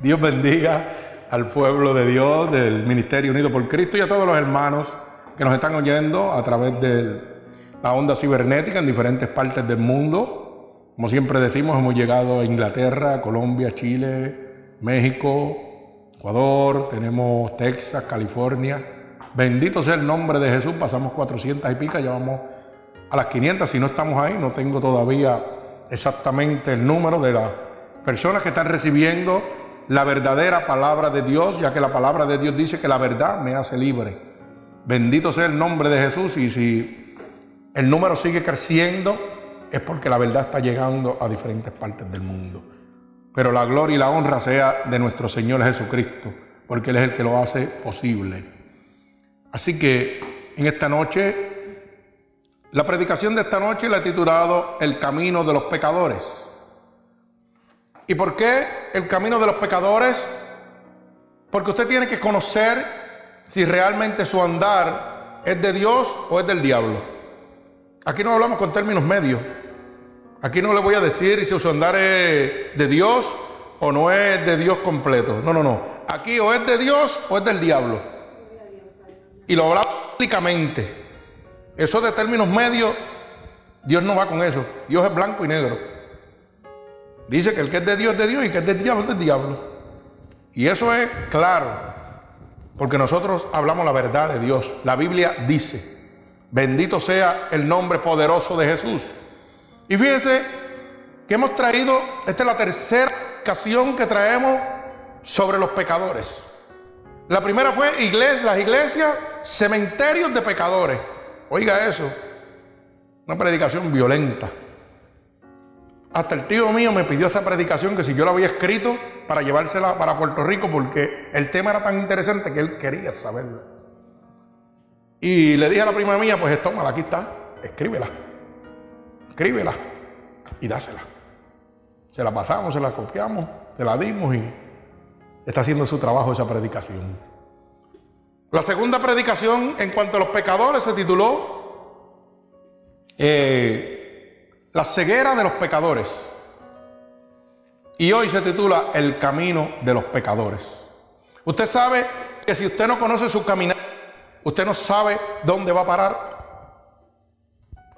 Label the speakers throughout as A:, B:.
A: Dios bendiga al pueblo de Dios, del Ministerio Unido por Cristo y a todos los hermanos que nos están oyendo a través de la onda cibernética en diferentes partes del mundo. Como siempre decimos, hemos llegado a Inglaterra, Colombia, Chile, México, Ecuador, tenemos Texas, California. Bendito sea el nombre de Jesús, pasamos 400 y pica, ya vamos a las 500, si no estamos ahí, no tengo todavía exactamente el número de las personas que están recibiendo la verdadera palabra de Dios, ya que la palabra de Dios dice que la verdad me hace libre. Bendito sea el nombre de Jesús y si el número sigue creciendo es porque la verdad está llegando a diferentes partes del mundo. Pero la gloria y la honra sea de nuestro Señor Jesucristo, porque Él es el que lo hace posible. Así que en esta noche, la predicación de esta noche la he titulado El camino de los pecadores. ¿Y por qué el camino de los pecadores? Porque usted tiene que conocer si realmente su andar es de Dios o es del diablo. Aquí no hablamos con términos medios. Aquí no le voy a decir si su andar es de Dios o no es de Dios completo. No, no, no. Aquí o es de Dios o es del diablo. Y lo hablamos públicamente. Eso de términos medios, Dios no va con eso. Dios es blanco y negro. Dice que el que es de Dios es de Dios y que es del diablo es del diablo. Y eso es claro, porque nosotros hablamos la verdad de Dios. La Biblia dice, bendito sea el nombre poderoso de Jesús. Y fíjense que hemos traído, esta es la tercera ocasión que traemos sobre los pecadores. La primera fue las iglesias, cementerios de pecadores. Oiga eso, una predicación violenta. Hasta el tío mío me pidió esa predicación que si yo la había escrito para llevársela para Puerto Rico porque el tema era tan interesante que él quería saberlo. Y le dije a la prima mía, pues tómala, aquí está, escríbela, escríbela y dásela. Se la pasamos, se la copiamos, se la dimos y está haciendo su trabajo esa predicación. La segunda predicación en cuanto a los pecadores se tituló eh, la ceguera de los pecadores. Y hoy se titula El camino de los pecadores. Usted sabe que si usted no conoce su caminar, usted no sabe dónde va a parar.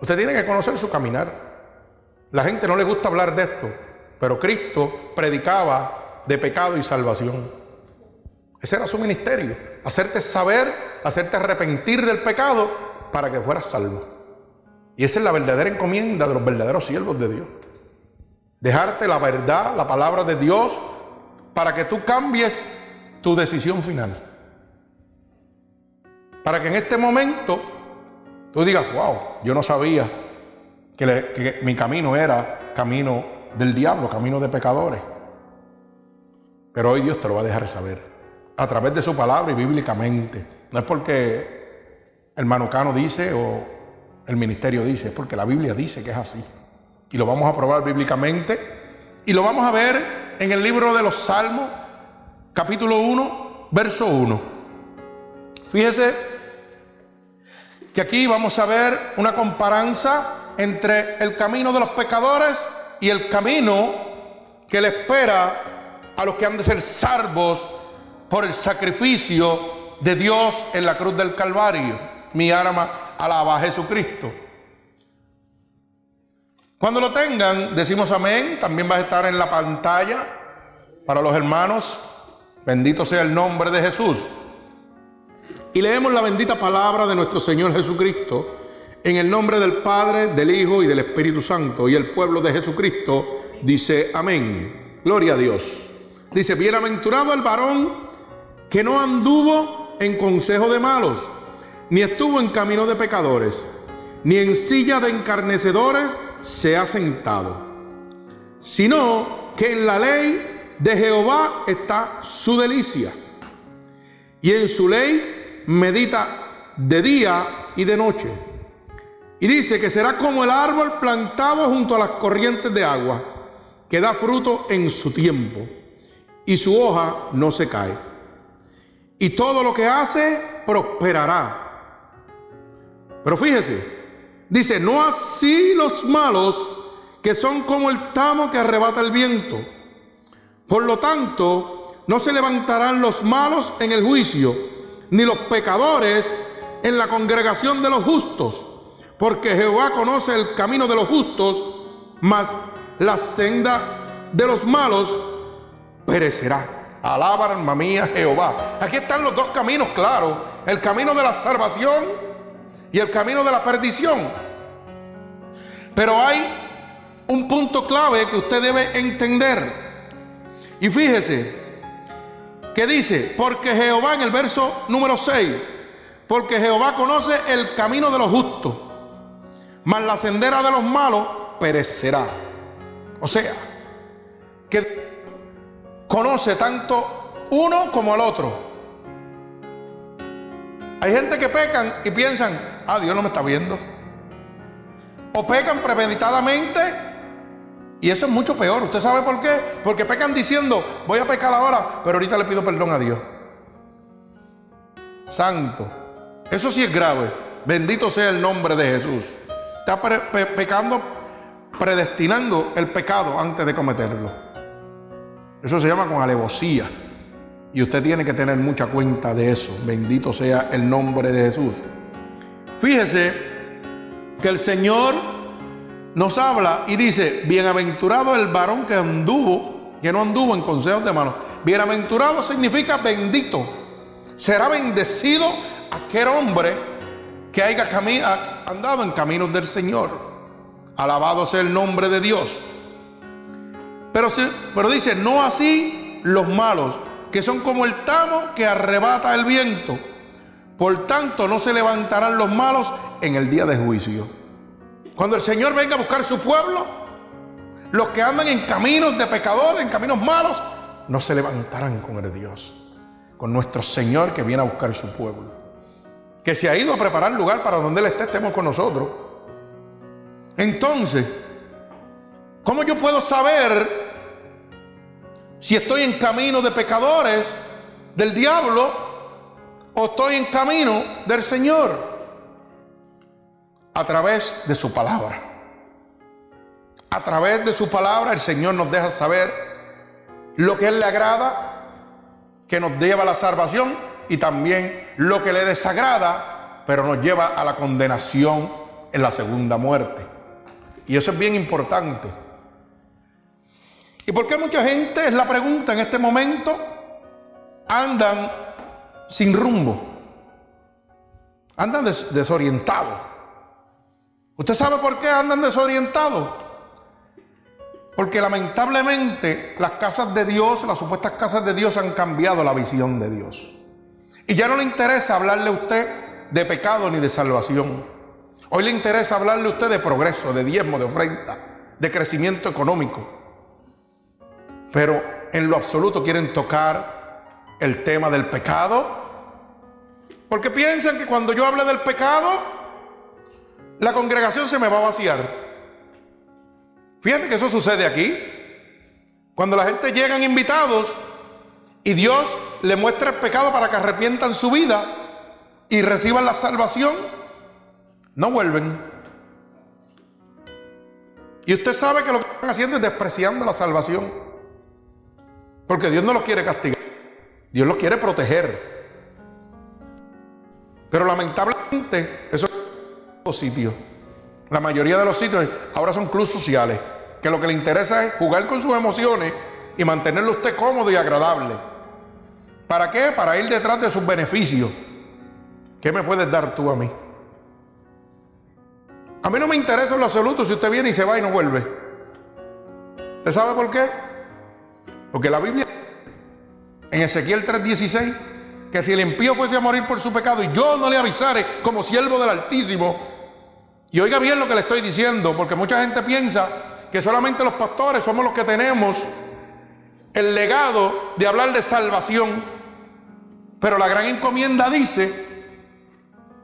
A: Usted tiene que conocer su caminar. La gente no le gusta hablar de esto, pero Cristo predicaba de pecado y salvación. Ese era su ministerio, hacerte saber, hacerte arrepentir del pecado para que fueras salvo. Y esa es la verdadera encomienda de los verdaderos siervos de Dios. Dejarte la verdad, la palabra de Dios, para que tú cambies tu decisión final. Para que en este momento tú digas, wow, yo no sabía que, que mi camino era camino del diablo, camino de pecadores. Pero hoy Dios te lo va a dejar saber. A través de su palabra y bíblicamente. No es porque el manucano dice o el ministerio dice, es porque la Biblia dice que es así. Y lo vamos a probar bíblicamente. Y lo vamos a ver en el libro de los Salmos, capítulo 1, verso 1. Fíjese que aquí vamos a ver una comparanza entre el camino de los pecadores y el camino que le espera a los que han de ser salvos por el sacrificio de Dios en la cruz del Calvario. Mi arma alaba a Jesucristo. Cuando lo tengan, decimos amén. También va a estar en la pantalla para los hermanos. Bendito sea el nombre de Jesús. Y leemos la bendita palabra de nuestro Señor Jesucristo en el nombre del Padre, del Hijo y del Espíritu Santo. Y el pueblo de Jesucristo dice amén. Gloria a Dios. Dice, bienaventurado el varón que no anduvo en consejo de malos ni estuvo en camino de pecadores, ni en silla de encarnecedores se ha sentado, sino que en la ley de Jehová está su delicia, y en su ley medita de día y de noche. Y dice que será como el árbol plantado junto a las corrientes de agua, que da fruto en su tiempo, y su hoja no se cae. Y todo lo que hace prosperará. Pero fíjese, dice, no así los malos que son como el tamo que arrebata el viento. Por lo tanto, no se levantarán los malos en el juicio, ni los pecadores en la congregación de los justos, porque Jehová conoce el camino de los justos, mas la senda de los malos perecerá. Alaba, alma mía, Jehová. Aquí están los dos caminos claros. El camino de la salvación y el camino de la perdición. Pero hay un punto clave que usted debe entender. Y fíjese, que dice, porque Jehová en el verso número 6, porque Jehová conoce el camino de los justos, mas la sendera de los malos perecerá. O sea, que conoce tanto uno como al otro. Hay gente que pecan y piensan, ah, Dios no me está viendo. O pecan premeditadamente y eso es mucho peor. ¿Usted sabe por qué? Porque pecan diciendo, voy a pecar ahora, pero ahorita le pido perdón a Dios. Santo. Eso sí es grave. Bendito sea el nombre de Jesús. Está pecando, predestinando el pecado antes de cometerlo. Eso se llama con alevosía. Y usted tiene que tener mucha cuenta de eso. Bendito sea el nombre de Jesús. Fíjese que el Señor nos habla y dice, bienaventurado el varón que anduvo, que no anduvo en consejos de manos. Bienaventurado significa bendito. Será bendecido aquel hombre que haya andado en caminos del Señor. Alabado sea el nombre de Dios. Pero, pero dice, no así los malos, que son como el tamo que arrebata el viento. Por tanto, no se levantarán los malos en el día de juicio. Cuando el Señor venga a buscar su pueblo, los que andan en caminos de pecadores, en caminos malos, no se levantarán con el Dios, con nuestro Señor que viene a buscar su pueblo, que se ha ido a preparar lugar para donde Él esté, estemos con nosotros. Entonces, ¿cómo yo puedo saber si estoy en camino de pecadores, del diablo, o estoy en camino del Señor? a través de su palabra. A través de su palabra el Señor nos deja saber lo que Él le agrada, que nos lleva a la salvación y también lo que le desagrada, pero nos lleva a la condenación en la segunda muerte. Y eso es bien importante. ¿Y por qué mucha gente, es la pregunta en este momento, andan sin rumbo? Andan desorientados. ¿Usted sabe por qué andan desorientados? Porque lamentablemente las casas de Dios, las supuestas casas de Dios han cambiado la visión de Dios. Y ya no le interesa hablarle a usted de pecado ni de salvación. Hoy le interesa hablarle a usted de progreso, de diezmo, de ofrenda, de crecimiento económico. Pero en lo absoluto quieren tocar el tema del pecado. Porque piensan que cuando yo hable del pecado, la congregación se me va a vaciar. Fíjate que eso sucede aquí. Cuando la gente llegan invitados y Dios le muestra el pecado para que arrepientan su vida y reciban la salvación, no vuelven. Y usted sabe que lo que están haciendo es despreciando la salvación. Porque Dios no los quiere castigar. Dios los quiere proteger. Pero lamentablemente eso sitios. La mayoría de los sitios ahora son clubes sociales, que lo que le interesa es jugar con sus emociones y mantenerlo usted cómodo y agradable. ¿Para qué? Para ir detrás de sus beneficios. ¿Qué me puedes dar tú a mí? A mí no me interesa en lo absoluto si usted viene y se va y no vuelve. ¿Usted sabe por qué? Porque la Biblia, en Ezequiel 3:16, que si el impío fuese a morir por su pecado y yo no le avisare como siervo del Altísimo, y oiga bien lo que le estoy diciendo, porque mucha gente piensa que solamente los pastores somos los que tenemos el legado de hablar de salvación. Pero la gran encomienda dice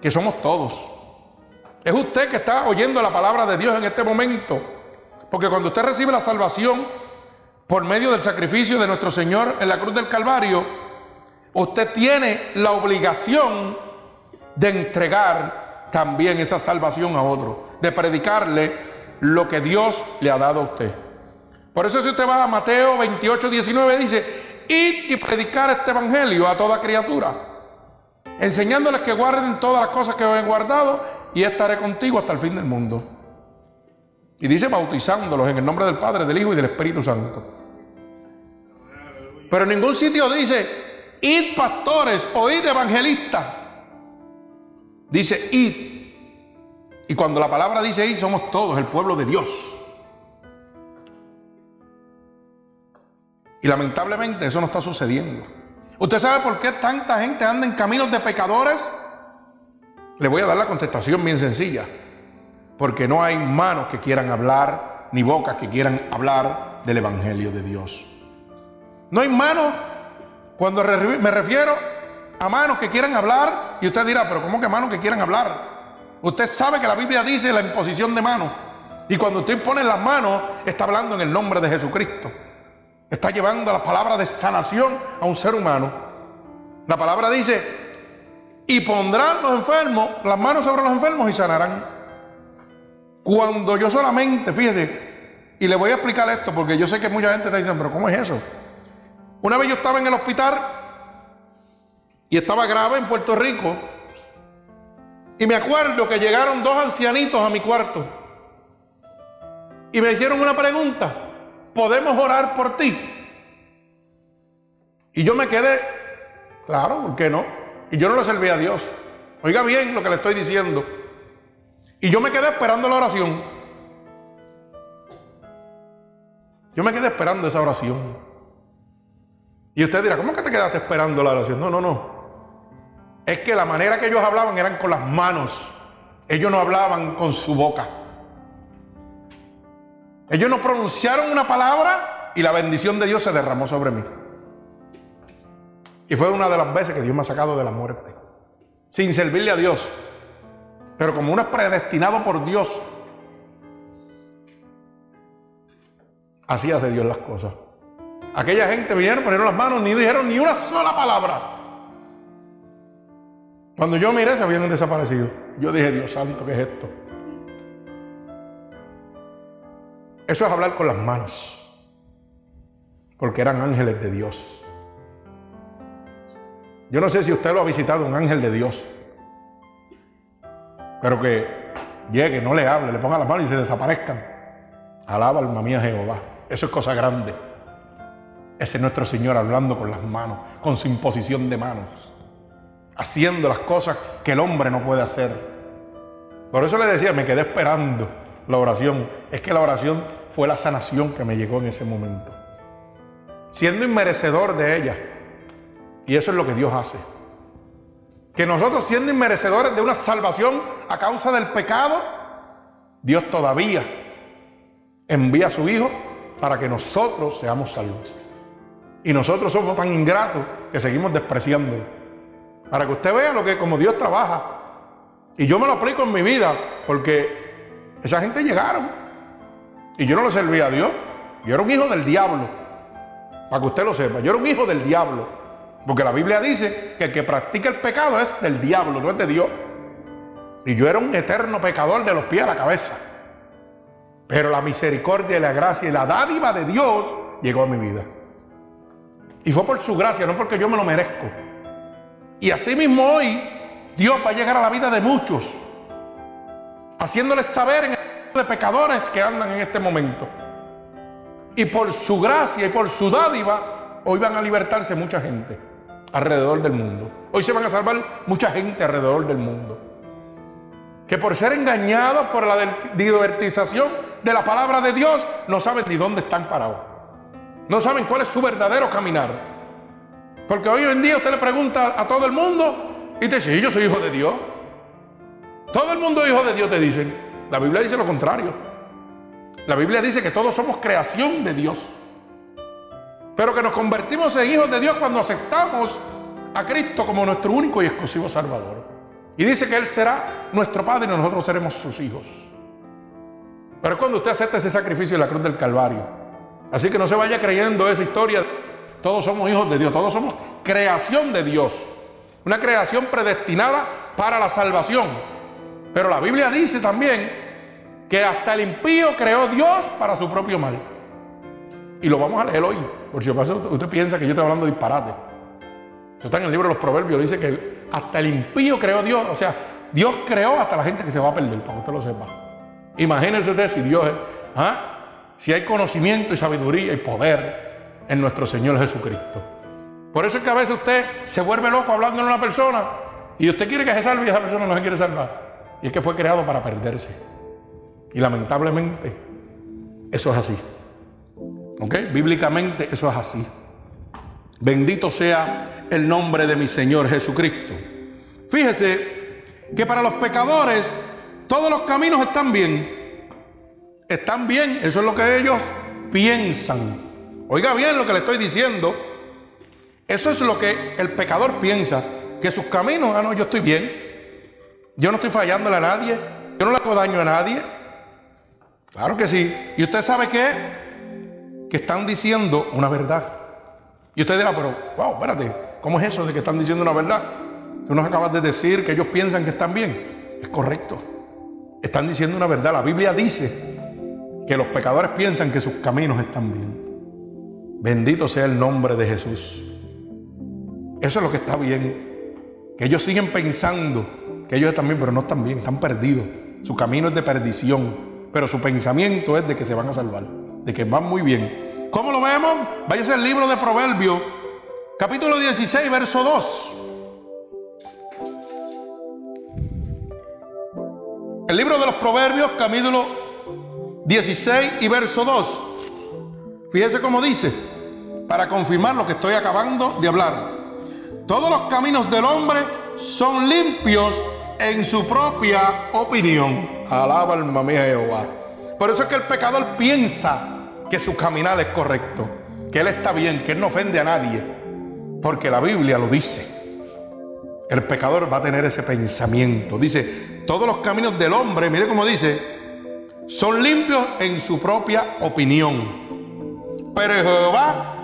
A: que somos todos. Es usted que está oyendo la palabra de Dios en este momento. Porque cuando usted recibe la salvación por medio del sacrificio de nuestro Señor en la cruz del Calvario, usted tiene la obligación de entregar también esa salvación a otro, de predicarle lo que Dios le ha dado a usted. Por eso si usted va a Mateo 28, 19, dice, id y predicar este evangelio a toda criatura, enseñándoles que guarden todas las cosas que os he guardado y estaré contigo hasta el fin del mundo. Y dice bautizándolos en el nombre del Padre, del Hijo y del Espíritu Santo. Pero en ningún sitio dice, id pastores o id evangelistas. Dice id. Y cuando la palabra dice id, somos todos el pueblo de Dios. Y lamentablemente eso no está sucediendo. ¿Usted sabe por qué tanta gente anda en caminos de pecadores? Le voy a dar la contestación bien sencilla. Porque no hay manos que quieran hablar, ni bocas que quieran hablar del Evangelio de Dios. No hay manos, cuando me refiero a manos que quieran hablar, y usted dirá, pero ¿cómo que manos que quieran hablar? Usted sabe que la Biblia dice la imposición de manos. Y cuando usted pone las manos, está hablando en el nombre de Jesucristo. Está llevando la palabra de sanación a un ser humano. La palabra dice, y pondrán los enfermos, las manos sobre los enfermos y sanarán. Cuando yo solamente, fíjese, y le voy a explicar esto porque yo sé que mucha gente está diciendo, pero ¿cómo es eso? Una vez yo estaba en el hospital y estaba grave en Puerto Rico y me acuerdo que llegaron dos ancianitos a mi cuarto y me hicieron una pregunta, ¿podemos orar por ti? Y yo me quedé, claro, ¿por qué no? Y yo no le serví a Dios. Oiga bien lo que le estoy diciendo. Y yo me quedé esperando la oración. Yo me quedé esperando esa oración. Y usted dirá, ¿cómo que te quedaste esperando la oración? No, no, no. Es que la manera que ellos hablaban eran con las manos. Ellos no hablaban con su boca. Ellos no pronunciaron una palabra y la bendición de Dios se derramó sobre mí. Y fue una de las veces que Dios me ha sacado de la muerte. Sin servirle a Dios. Pero como uno es predestinado por Dios. Así hace Dios las cosas. Aquella gente vinieron, ponieron las manos, ni dijeron ni una sola palabra. Cuando yo miré, se habían desaparecido. Yo dije, Dios santo, ¿qué es esto? Eso es hablar con las manos. Porque eran ángeles de Dios. Yo no sé si usted lo ha visitado, un ángel de Dios. Pero que llegue, no le hable, le ponga las manos y se desaparezcan. Alaba alma mía Jehová. Eso es cosa grande. Ese es nuestro Señor hablando con las manos, con su imposición de manos, haciendo las cosas que el hombre no puede hacer. Por eso le decía, me quedé esperando la oración. Es que la oración fue la sanación que me llegó en ese momento. Siendo inmerecedor de ella. Y eso es lo que Dios hace. Que nosotros siendo inmerecedores de una salvación a causa del pecado, Dios todavía envía a su Hijo para que nosotros seamos salvos. Y nosotros somos tan ingratos que seguimos despreciando. Para que usted vea lo que como Dios trabaja. Y yo me lo aplico en mi vida porque esa gente llegaron. Y yo no le servía a Dios. Yo era un hijo del diablo. Para que usted lo sepa. Yo era un hijo del diablo. Porque la Biblia dice que el que practica el pecado es del diablo, no es de Dios. Y yo era un eterno pecador de los pies a la cabeza. Pero la misericordia y la gracia y la dádiva de Dios llegó a mi vida. Y fue por su gracia, no porque yo me lo merezco. Y así mismo hoy Dios va a llegar a la vida de muchos, haciéndoles saber en el de pecadores que andan en este momento. Y por su gracia y por su dádiva, hoy van a libertarse mucha gente alrededor del mundo. Hoy se van a salvar mucha gente alrededor del mundo. Que por ser engañados por la divertización de la palabra de Dios, no saben ni dónde están parados. No saben cuál es su verdadero caminar. Porque hoy en día usted le pregunta a todo el mundo y te dice, yo soy hijo de Dios. Todo el mundo es hijo de Dios, te dicen. La Biblia dice lo contrario. La Biblia dice que todos somos creación de Dios. Pero que nos convertimos en hijos de Dios cuando aceptamos a Cristo como nuestro único y exclusivo Salvador. Y dice que Él será nuestro Padre y nosotros seremos sus hijos. Pero es cuando usted acepta ese sacrificio en la cruz del Calvario Así que no se vaya creyendo esa historia. Todos somos hijos de Dios, todos somos creación de Dios. Una creación predestinada para la salvación. Pero la Biblia dice también que hasta el impío creó Dios para su propio mal. Y lo vamos a leer hoy. Por si acaso usted piensa que yo estoy hablando disparate. Eso está en el libro de los Proverbios. Dice que hasta el impío creó Dios. O sea, Dios creó hasta la gente que se va a perder, para que usted lo sepa. Imagínese usted si Dios es. ¿ah? Si hay conocimiento y sabiduría y poder en nuestro Señor Jesucristo. Por eso es que a veces usted se vuelve loco hablando en una persona y usted quiere que se salve y esa persona no se quiere salvar. Y es que fue creado para perderse. Y lamentablemente, eso es así. ¿Ok? Bíblicamente eso es así. Bendito sea el nombre de mi Señor Jesucristo. Fíjese que para los pecadores todos los caminos están bien. Están bien, eso es lo que ellos piensan. Oiga bien lo que le estoy diciendo. Eso es lo que el pecador piensa, que sus caminos, ah, no, yo estoy bien. Yo no estoy fallándole a nadie. Yo no le hago daño a nadie. Claro que sí. ¿Y usted sabe qué? Que están diciendo una verdad. Y usted dirá, pero, wow, espérate, ¿cómo es eso de que están diciendo una verdad? Tú nos acabas de decir que ellos piensan que están bien. Es correcto. Están diciendo una verdad. La Biblia dice que los pecadores piensan que sus caminos están bien. Bendito sea el nombre de Jesús. Eso es lo que está bien. Que ellos siguen pensando que ellos están bien, pero no están bien, están perdidos. Su camino es de perdición, pero su pensamiento es de que se van a salvar, de que van muy bien. ¿Cómo lo vemos? Váyase al libro de Proverbios, capítulo 16, verso 2. El libro de los Proverbios, capítulo 16 y verso 2. Fíjese cómo dice, para confirmar lo que estoy acabando de hablar. Todos los caminos del hombre son limpios en su propia opinión. Alaba alma mía Jehová. Por eso es que el pecador piensa que su caminar es correcto, que él está bien, que él no ofende a nadie, porque la Biblia lo dice. El pecador va a tener ese pensamiento. Dice, todos los caminos del hombre, mire cómo dice, son limpios en su propia opinión. Pero Jehová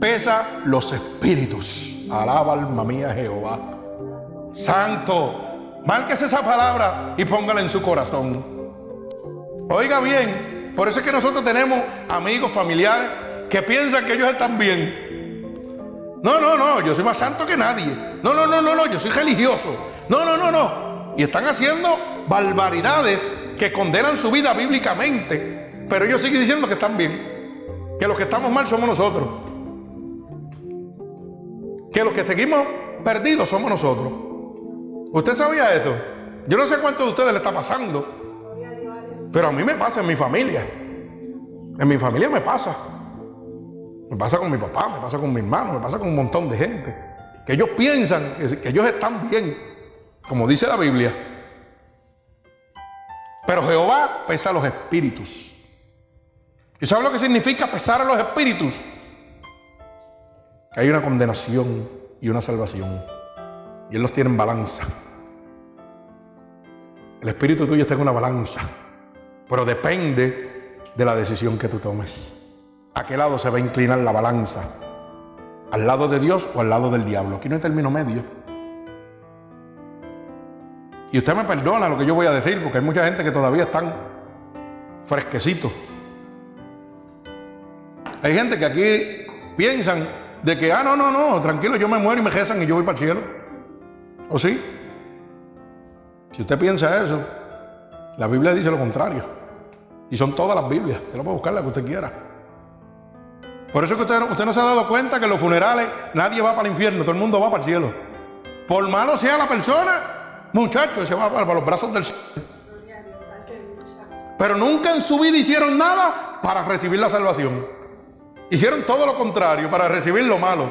A: pesa los espíritus. Alaba alma mía Jehová. Santo, márquese esa palabra y póngala en su corazón. Oiga bien, por eso es que nosotros tenemos amigos, familiares que piensan que ellos están bien. No, no, no, yo soy más santo que nadie. No, no, no, no, no, yo soy religioso. No, no, no, no. Y están haciendo barbaridades que condenan su vida bíblicamente. Pero ellos siguen diciendo que están bien. Que los que estamos mal somos nosotros que los que seguimos perdidos somos nosotros. ¿Usted sabía eso? Yo no sé cuánto de ustedes le está pasando, pero a mí me pasa en mi familia. En mi familia me pasa. Me pasa con mi papá, me pasa con mi hermano, me pasa con un montón de gente. Que ellos piensan que, ellos están bien, como dice la Biblia. Pero Jehová pesa los espíritus. ¿Y sabe lo que significa pesar a los espíritus? hay una condenación y una salvación. Y Él los tiene en balanza. El espíritu tuyo está en una balanza, pero depende de la decisión que tú tomes. ¿A qué lado se va a inclinar la balanza? ¿Al lado de Dios o al lado del diablo? Aquí no hay término medio. Y usted me perdona lo que yo voy a decir, porque hay mucha gente que todavía están fresquecitos. Hay gente que aquí piensan de que, ah, no, no, no, tranquilo, yo me muero y me rezan y yo voy para el cielo. ¿O sí? Si usted piensa eso, la Biblia dice lo contrario. Y son todas las Biblias. Usted lo puede buscar la que usted quiera. Por eso que usted, usted no se ha dado cuenta que en los funerales nadie va para el infierno, todo el mundo va para el cielo. Por malo sea la persona, muchacho, se va para los brazos del cielo. Pero nunca en su vida hicieron nada para recibir la salvación. Hicieron todo lo contrario para recibir lo malo.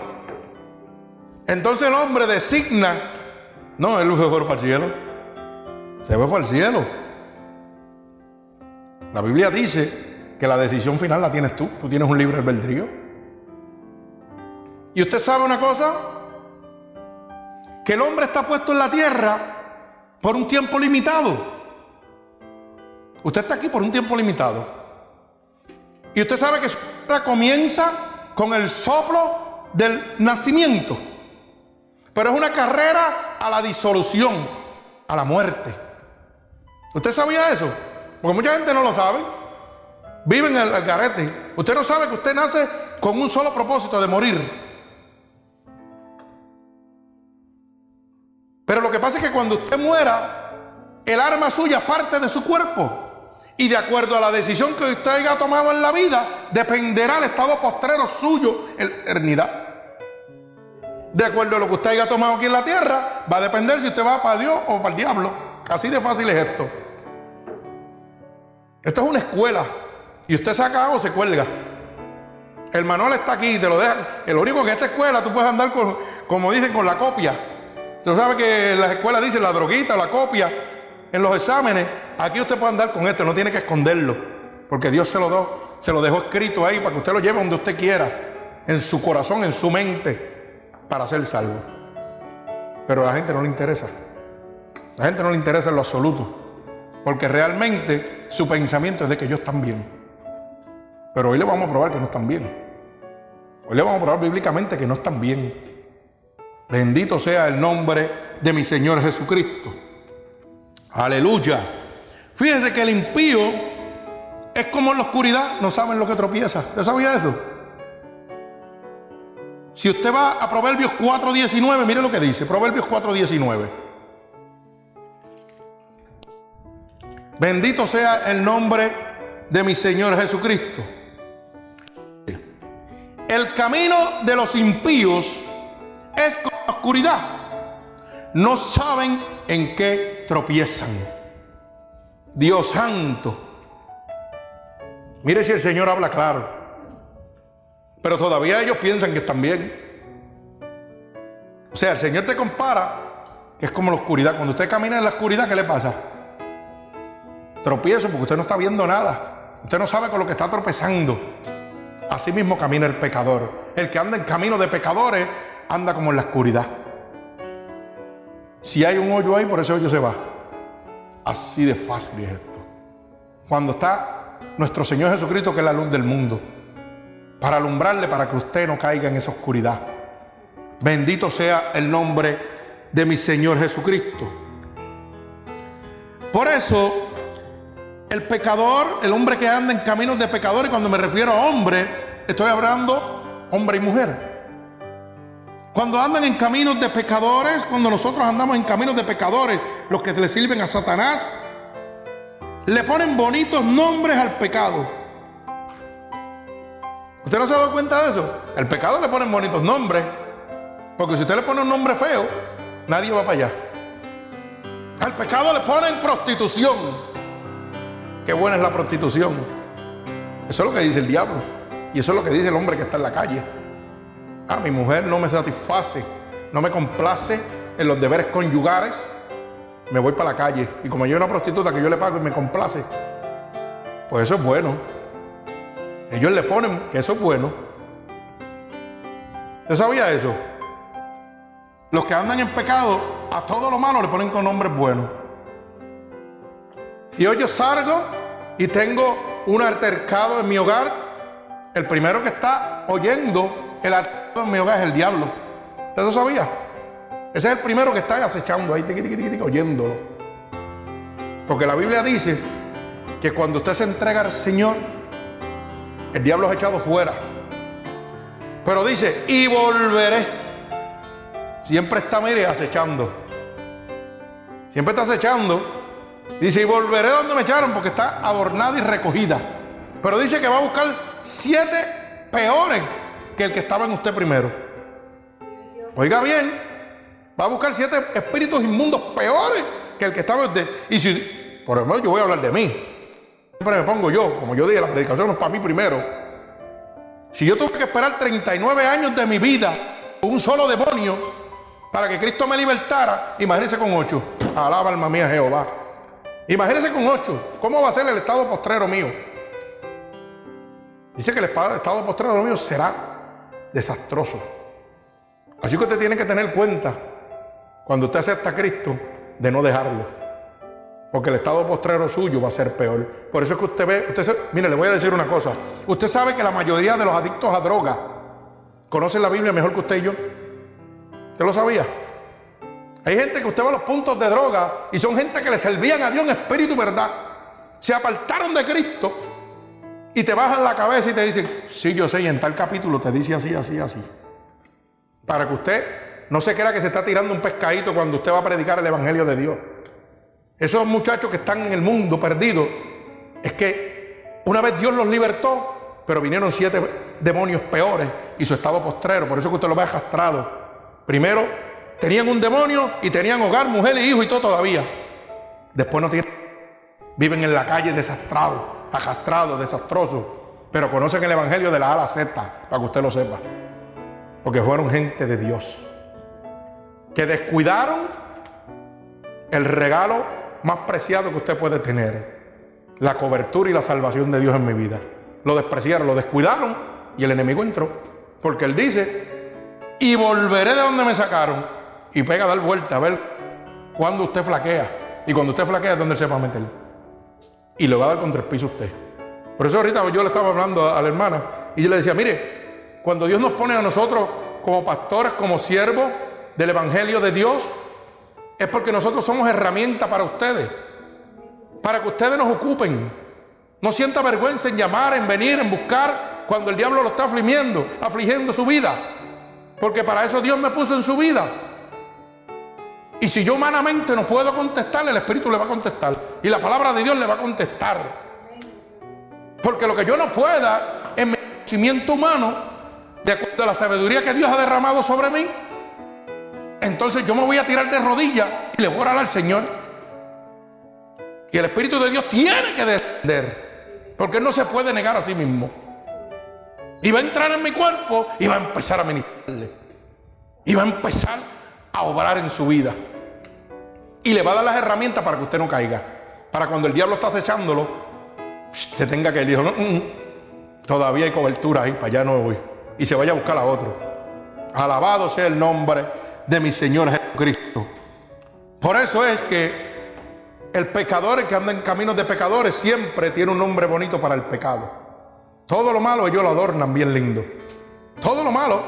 A: Entonces el hombre designa, no, él fue para el cielo. Se fue para el cielo. La Biblia dice que la decisión final la tienes tú. Tú tienes un libre albedrío. Y usted sabe una cosa, que el hombre está puesto en la tierra por un tiempo limitado. Usted está aquí por un tiempo limitado. Y usted sabe que su comienza con el soplo del nacimiento. Pero es una carrera a la disolución, a la muerte. ¿Usted sabía eso? Porque mucha gente no lo sabe. viven en el garete. Usted no sabe que usted nace con un solo propósito de morir. Pero lo que pasa es que cuando usted muera, el arma suya parte de su cuerpo. Y de acuerdo a la decisión que usted haya tomado en la vida, dependerá el estado postrero suyo en la eternidad. De acuerdo a lo que usted haya tomado aquí en la tierra, va a depender si usted va para Dios o para el diablo. Así de fácil es esto. Esto es una escuela. Y usted saca algo, se cuelga. El manual está aquí, te lo dejan. El único que esta escuela tú puedes andar con, como dicen, con la copia. Usted sabe que en las escuelas dicen la droguita, la copia, en los exámenes. Aquí usted puede andar con esto, no tiene que esconderlo. Porque Dios se lo, dio, se lo dejó escrito ahí para que usted lo lleve donde usted quiera. En su corazón, en su mente, para ser salvo. Pero a la gente no le interesa. A la gente no le interesa en lo absoluto. Porque realmente su pensamiento es de que ellos están bien. Pero hoy le vamos a probar que no están bien. Hoy le vamos a probar bíblicamente que no están bien. Bendito sea el nombre de mi Señor Jesucristo. Aleluya. Fíjense que el impío es como en la oscuridad, no saben lo que tropieza. ¿Usted sabía eso? Si usted va a Proverbios 4.19, mire lo que dice, Proverbios 4.19. Bendito sea el nombre de mi Señor Jesucristo. El camino de los impíos es como oscuridad. No saben en qué tropiezan. Dios santo. Mire si el Señor habla claro. Pero todavía ellos piensan que están bien. O sea, el Señor te compara que es como la oscuridad. Cuando usted camina en la oscuridad, ¿qué le pasa? Tropiezo porque usted no está viendo nada. Usted no sabe con lo que está tropezando. Así mismo camina el pecador. El que anda en camino de pecadores anda como en la oscuridad. Si hay un hoyo ahí, por ese hoyo se va. Así de fácil es esto. Cuando está nuestro Señor Jesucristo, que es la luz del mundo, para alumbrarle, para que usted no caiga en esa oscuridad. Bendito sea el nombre de mi Señor Jesucristo. Por eso, el pecador, el hombre que anda en caminos de pecadores, cuando me refiero a hombre, estoy hablando hombre y mujer. Cuando andan en caminos de pecadores, cuando nosotros andamos en caminos de pecadores, los que le sirven a Satanás, le ponen bonitos nombres al pecado. ¿Usted no se ha dado cuenta de eso? El pecado le ponen bonitos nombres. Porque si usted le pone un nombre feo, nadie va para allá. Al pecado le ponen prostitución. Qué buena es la prostitución. Eso es lo que dice el diablo. Y eso es lo que dice el hombre que está en la calle. Ah, mi mujer no me satisface, no me complace en los deberes conyugales, me voy para la calle. Y como yo una prostituta que yo le pago y me complace, pues eso es bueno. Ellos le ponen que eso es bueno. ¿Usted sabía eso? Los que andan en pecado, a todo lo malo le ponen con nombres buenos. Si hoy yo salgo y tengo un altercado en mi hogar, el primero que está oyendo el atado en mi hogar es el diablo. ¿Usted lo sabía? Ese es el primero que está acechando ahí, oyéndolo. Porque la Biblia dice que cuando usted se entrega al Señor, el diablo es echado fuera. Pero dice, y volveré. Siempre está, mire, acechando. Siempre está acechando. Dice, y volveré donde me echaron porque está adornada y recogida. Pero dice que va a buscar siete peores que el que estaba en usted primero. Oiga bien, va a buscar siete espíritus inmundos peores que el que estaba en usted. Y si, por ejemplo, yo voy a hablar de mí. Siempre me pongo yo, como yo dije, la predicación es para mí primero. Si yo tuve que esperar 39 años de mi vida un solo demonio para que Cristo me libertara, imagínese con ocho. Alaba alma mía Jehová. Imagínese con ocho. ¿Cómo va a ser el estado postrero mío? Dice que el estado postrero mío será desastroso. Así que usted tiene que tener cuenta cuando usted acepta a Cristo de no dejarlo. Porque el estado postrero suyo va a ser peor. Por eso es que usted ve, usted mire, le voy a decir una cosa. Usted sabe que la mayoría de los adictos a droga conocen la Biblia mejor que usted y yo. ¿Usted lo sabía? Hay gente que usted va a los puntos de droga y son gente que le servían a Dios en espíritu y verdad. Se apartaron de Cristo Y te bajan la cabeza y te dicen, sí, yo sé, y en tal capítulo te dice así, así, así. Para que usted no se crea que se está tirando un pescadito cuando usted va a predicar el Evangelio de Dios. Esos muchachos que están en el mundo perdidos, es que una vez Dios los libertó, pero vinieron siete demonios peores y su estado postrero. Por eso que usted lo ve castrado. Primero tenían un demonio y tenían hogar, mujer y hijo y todo todavía. Después no tienen. Viven en la calle desastrados, acastrados, desastrosos. Pero conocen el Evangelio de la A a la Z, para que usted lo sepa. Porque fueron gente de Dios. Que descuidaron el regalo más preciado que usted puede tener. La cobertura y la salvación de Dios en mi vida. Lo despreciaron, lo descuidaron y el enemigo entró. Porque él dice, y volveré de donde me sacaron. Y pega a dar vuelta a ver cuando usted flaquea. Y cuando usted flaquea es donde se va a meter. Y le va a dar contra el piso usted. Por eso ahorita yo le estaba hablando a la hermana y yo le decía, mire, cuando Dios nos pone a nosotros como pastores, como siervos del Evangelio de Dios, es porque nosotros somos herramienta para ustedes. Para que ustedes nos ocupen. No sienta vergüenza en llamar, en venir, en buscar cuando el diablo lo está afligiendo, afligiendo su vida. Porque para eso Dios me puso en su vida. Y si yo humanamente no puedo contestar, el Espíritu le va a contestar. Y la palabra de Dios le va a contestar. Porque lo que yo no pueda en mi conocimiento humano, de acuerdo a la sabiduría que Dios ha derramado sobre mí, entonces yo me voy a tirar de rodillas y le voy a orar al Señor. Y el Espíritu de Dios tiene que descender. Porque no se puede negar a sí mismo. Y va a entrar en mi cuerpo y va a empezar a ministrarle. Y va a empezar a obrar en su vida. Y le va a dar las herramientas para que usted no caiga. Para cuando el diablo está acechándolo, se tenga que ir. No, mm, todavía hay cobertura ahí, para allá no voy. Y se vaya a buscar a otro. Alabado sea el nombre de mi Señor Jesucristo. Por eso es que el pecador que anda en caminos de pecadores siempre tiene un nombre bonito para el pecado. Todo lo malo ellos lo adornan bien lindo. Todo lo malo.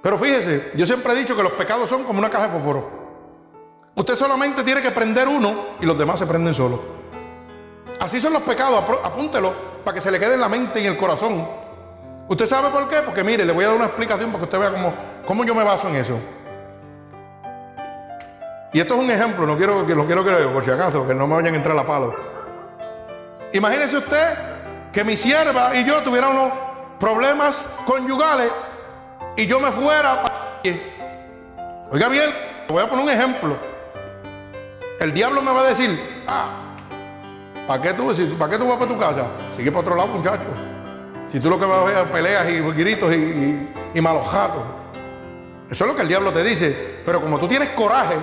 A: Pero fíjese, yo siempre he dicho que los pecados son como una caja de fósforo. Usted solamente tiene que prender uno y los demás se prenden solos. Así son los pecados, apúntelo para que se le quede en la mente y en el corazón. ¿Usted sabe por qué? Porque mire, le voy a dar una explicación para que usted vea cómo, cómo yo me baso en eso. Y esto es un ejemplo, no quiero que lo quiero que por si acaso, que no me vayan a entrar a palo. Imagínese usted que mi sierva y yo tuviéramos problemas conyugales y yo me fuera. Oiga bien, voy a poner un ejemplo. El diablo me va a decir, ah, ¿para qué tú, ¿para qué tú vas para tu casa? Sigue para otro lado, muchacho. Si tú lo que vas a ver es peleas y gritos y, y, y malos jatos. Eso es lo que el diablo te dice. Pero como tú tienes coraje,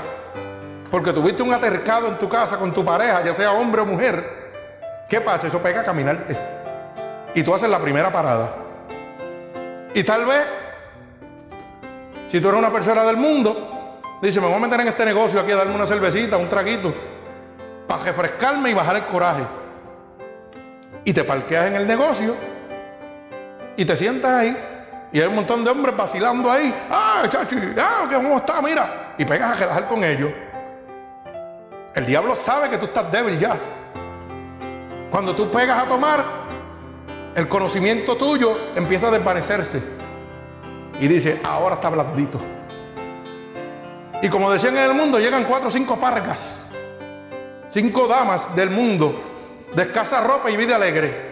A: porque tuviste un atercado en tu casa con tu pareja, ya sea hombre o mujer, ¿qué pasa? Eso pega a caminarte. Y tú haces la primera parada. Y tal vez, si tú eres una persona del mundo, dice, me voy a meter en este negocio aquí a darme una cervecita, un traguito, para refrescarme y bajar el coraje. Y te parqueas en el negocio y te sientas ahí. Y hay un montón de hombres vacilando ahí. ¡Ah, chachi! ¡Ah, cómo está! Mira. Y pegas a quedar con ellos. El diablo sabe que tú estás débil ya. Cuando tú pegas a tomar, el conocimiento tuyo empieza a desvanecerse. Y dice, ahora está blandito. Y como decían en el mundo, llegan cuatro o cinco pargas. Cinco damas del mundo de escasa ropa y vida alegre.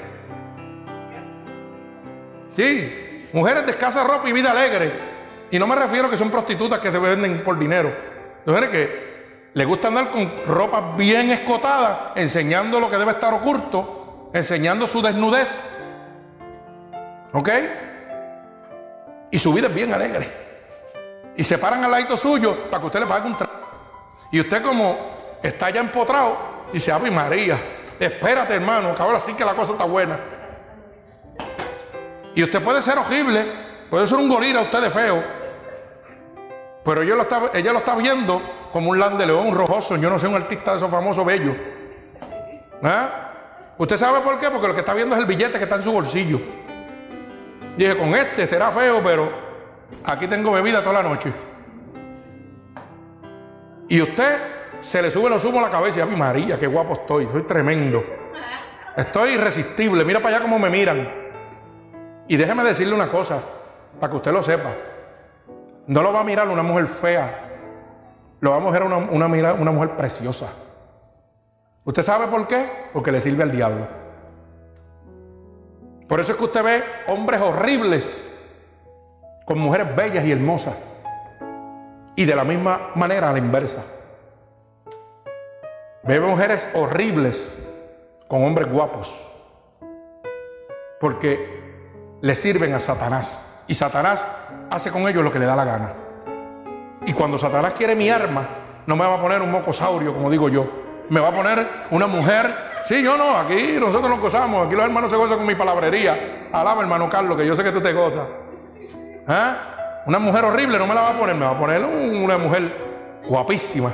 A: Sí, mujeres de escasa ropa y vida alegre. Y no me refiero a que son prostitutas que se venden por dinero. Mujeres que le gusta andar con ropa bien escotada, enseñando lo que debe estar oculto, enseñando su desnudez. ¿Ok? Y su vida es bien alegre. Y se paran al lado suyo para que usted le pague un trago. Y usted como está ya empotrado, dice, Ave María, espérate hermano, que ahora sí que la cosa está buena. Y usted puede ser horrible, puede ser un gorila, usted de feo. Pero ella lo está, viendo como un land de león rojoso. Yo no sé, un artista de esos famosos bellos. ¿Ah? ¿Usted sabe por qué? Porque lo que está viendo es el billete que está en su bolsillo. Dije, con este será feo, pero aquí tengo bebida toda la noche. Y usted se le sube los humos a la cabeza y mi María, qué guapo estoy, soy tremendo. Estoy irresistible. Mira para allá cómo me miran. Y déjeme decirle una cosa, para que usted lo sepa. No lo va a mirar una mujer fea. Lo va a mirar una, una mujer preciosa. ¿Usted sabe por qué? Porque le sirve al diablo. Por eso es que usted ve hombres horribles con mujeres bellas y hermosas. Y de la misma manera a la inversa. Ve mujeres horribles con hombres guapos. Porque le sirven a Satanás. Y Satanás hace con ellos lo que le da la gana. Y cuando Satanás quiere mi arma, no me va a poner un mocosaurio, como digo yo. Me va a poner una mujer. Sí, yo no, aquí nosotros nos gozamos. Aquí los hermanos se gozan con mi palabrería. Alaba, hermano Carlos, que yo sé que tú te gozas. ¿Eh? Una mujer horrible no me la va a poner, me va a poner una mujer guapísima.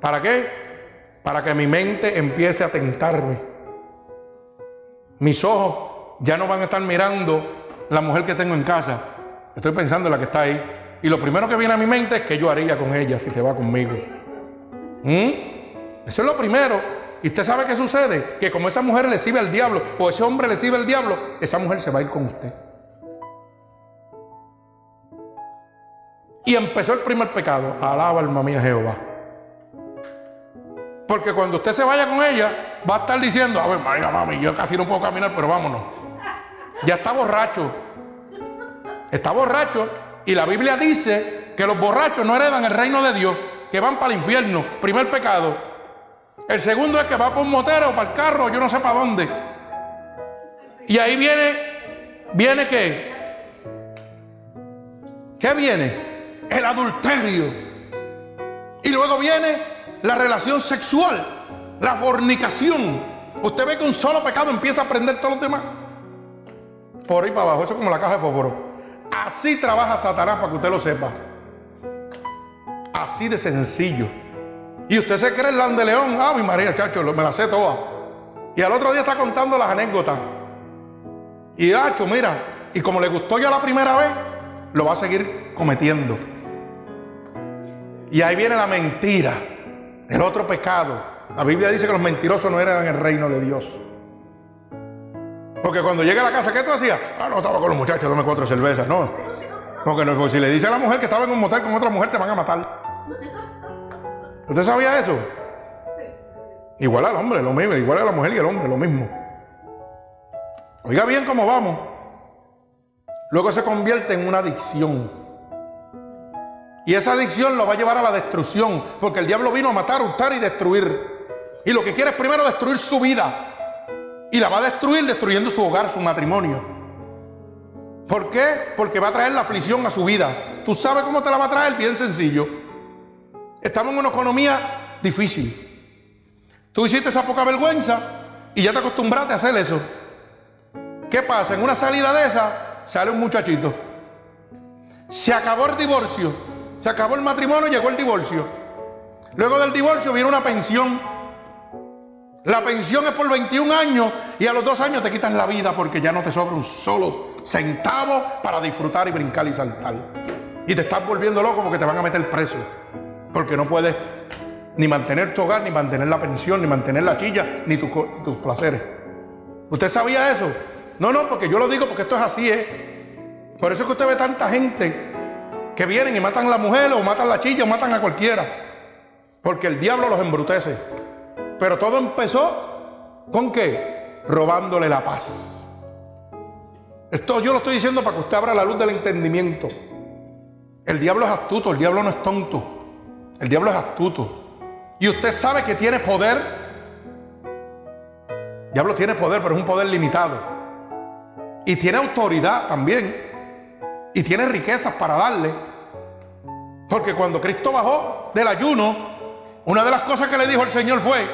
A: ¿Para qué? Para que mi mente empiece a tentarme. Mis ojos ya no van a estar mirando la mujer que tengo en casa. Estoy pensando en la que está ahí. Y lo primero que viene a mi mente es que yo haría con ella si se va conmigo. ¿Mm? Eso es lo primero. ¿Y usted sabe qué sucede? Que como esa mujer le sirve al diablo o ese hombre le sirve al diablo, esa mujer se va a ir con usted. Y empezó el primer pecado. Alaba alma mía Jehová. Porque cuando usted se vaya con ella, va a estar diciendo, a ver, María, mami, yo casi no puedo caminar, pero vámonos. Ya está borracho. Está borracho. Y la Biblia dice que los borrachos no heredan el reino de Dios, que van para el infierno. Primer pecado. El segundo es que va por un motero, para el carro, yo no sé para dónde. Y ahí viene, viene qué? ¿Qué viene? El adulterio. Y luego viene la relación sexual, la fornicación. Usted ve que un solo pecado empieza a prender todos los demás. Por ahí para abajo, eso es como la caja de fósforo. Así trabaja Satanás para que usted lo sepa. Así de sencillo. Y usted se cree el land de león. Ah, mi María, chacho, me la sé toda. Y al otro día está contando las anécdotas. Y hacho, mira, y como le gustó ya la primera vez, lo va a seguir cometiendo. Y ahí viene la mentira, el otro pecado. La Biblia dice que los mentirosos no eran el reino de Dios. Porque cuando llega a la casa, ¿qué tú hacías? Ah, no, estaba con los muchachos, dame cuatro cervezas. No. Porque, no, si le dice a la mujer que estaba en un motel con otra mujer, te van a matar. ¿Usted sabía eso? Igual al hombre, lo mismo. Igual a la mujer y al hombre, lo mismo. Oiga bien cómo vamos. Luego se convierte en una adicción. Y esa adicción lo va a llevar a la destrucción, porque el diablo vino a matar, hurtar y destruir. Y lo que quiere es primero destruir su vida. Y la va a destruir destruyendo su hogar, su matrimonio. ¿Por qué? Porque va a traer la aflicción a su vida. ¿Tú sabes cómo te la va a traer? Bien sencillo. Estamos en una economía difícil. Tú hiciste esa poca vergüenza y ya te acostumbraste a hacer eso. ¿Qué pasa? En una salida de esa sale un muchachito. Se acabó el divorcio se acabó el matrimonio y llegó el divorcio. Luego del divorcio viene una pensión. La pensión es por 21 años y a los dos años te quitan la vida porque ya no te sobra un solo centavo para disfrutar y brincar y saltar. Y te estás volviendo loco porque te van a meter preso. Porque no puedes ni mantener tu hogar, ni mantener la pensión, ni mantener la chilla, ni tus placeres. ¿Usted sabía eso? No, no, porque yo lo digo porque esto es así, ¿eh? Por eso es que usted ve tanta gente que vienen y matan a la mujer o matan a la chilla o matan a cualquiera. Porque el diablo los embrutece. Pero todo empezó con qué? Robándole la paz. Esto yo lo estoy diciendo para que usted abra la luz del entendimiento. El diablo es astuto, el diablo no es tonto. El diablo es astuto. Y usted sabe que tiene poder. El diablo tiene poder, pero es un poder limitado. Y tiene autoridad también y tiene riquezas para darle. Porque cuando Cristo bajó del ayuno, una de las cosas que le dijo el Señor fue,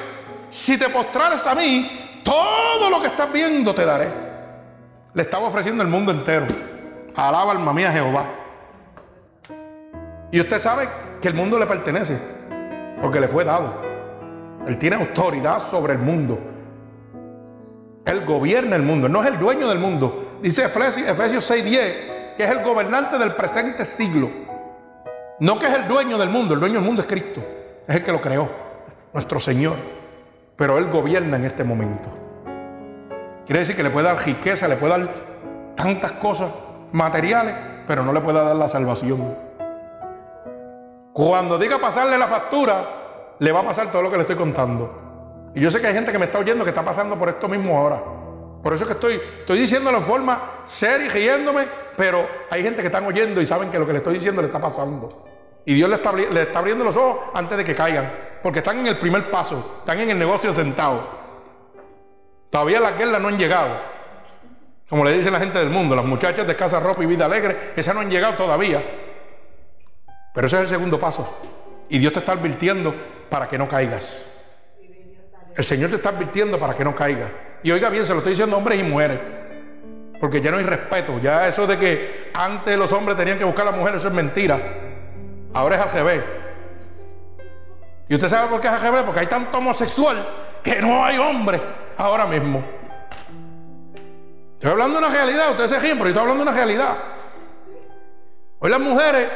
A: si te postrares a mí, todo lo que estás viendo te daré. Le estaba ofreciendo el mundo entero. Alaba alma mía Jehová. Y usted sabe que el mundo le pertenece, porque le fue dado. Él tiene autoridad sobre el mundo. Él gobierna el mundo, no es el dueño del mundo. Dice Efesios, Efesios 6:10 que es el gobernante del presente siglo. No que es el dueño del mundo, el dueño del mundo es Cristo, es el que lo creó, nuestro Señor. Pero Él gobierna en este momento. Quiere decir que le puede dar riqueza, le puede dar tantas cosas materiales, pero no le puede dar la salvación. Cuando diga pasarle la factura, le va a pasar todo lo que le estoy contando. Y yo sé que hay gente que me está oyendo que está pasando por esto mismo ahora. Por eso es que estoy, estoy diciéndolo en forma seria y riéndome, pero hay gente que están oyendo y saben que lo que le estoy diciendo le está pasando. Y Dios le está, abriendo los ojos antes de que caigan, porque están en el primer paso, están en el negocio sentados. Todavía las guerras no han llegado. Como le dicen la gente del mundo, las muchachas de Casa Ropa y Vida Alegre, esas no han llegado todavía. Pero ese es el segundo paso. Y Dios te está advirtiendo para que no caigas. El Señor te está advirtiendo para que no caigas. Y oiga bien, se lo estoy diciendo hombres y mujeres. Porque ya no hay respeto. Ya eso de que antes los hombres tenían que buscar a la mujer, eso es mentira. Ahora es al. ¿Y usted sabe por qué es al? Porque hay tanto homosexual que no hay hombre ahora mismo. Estoy hablando de una realidad, ustedes se ríen, pero yo estoy hablando de una realidad. Hoy las mujeres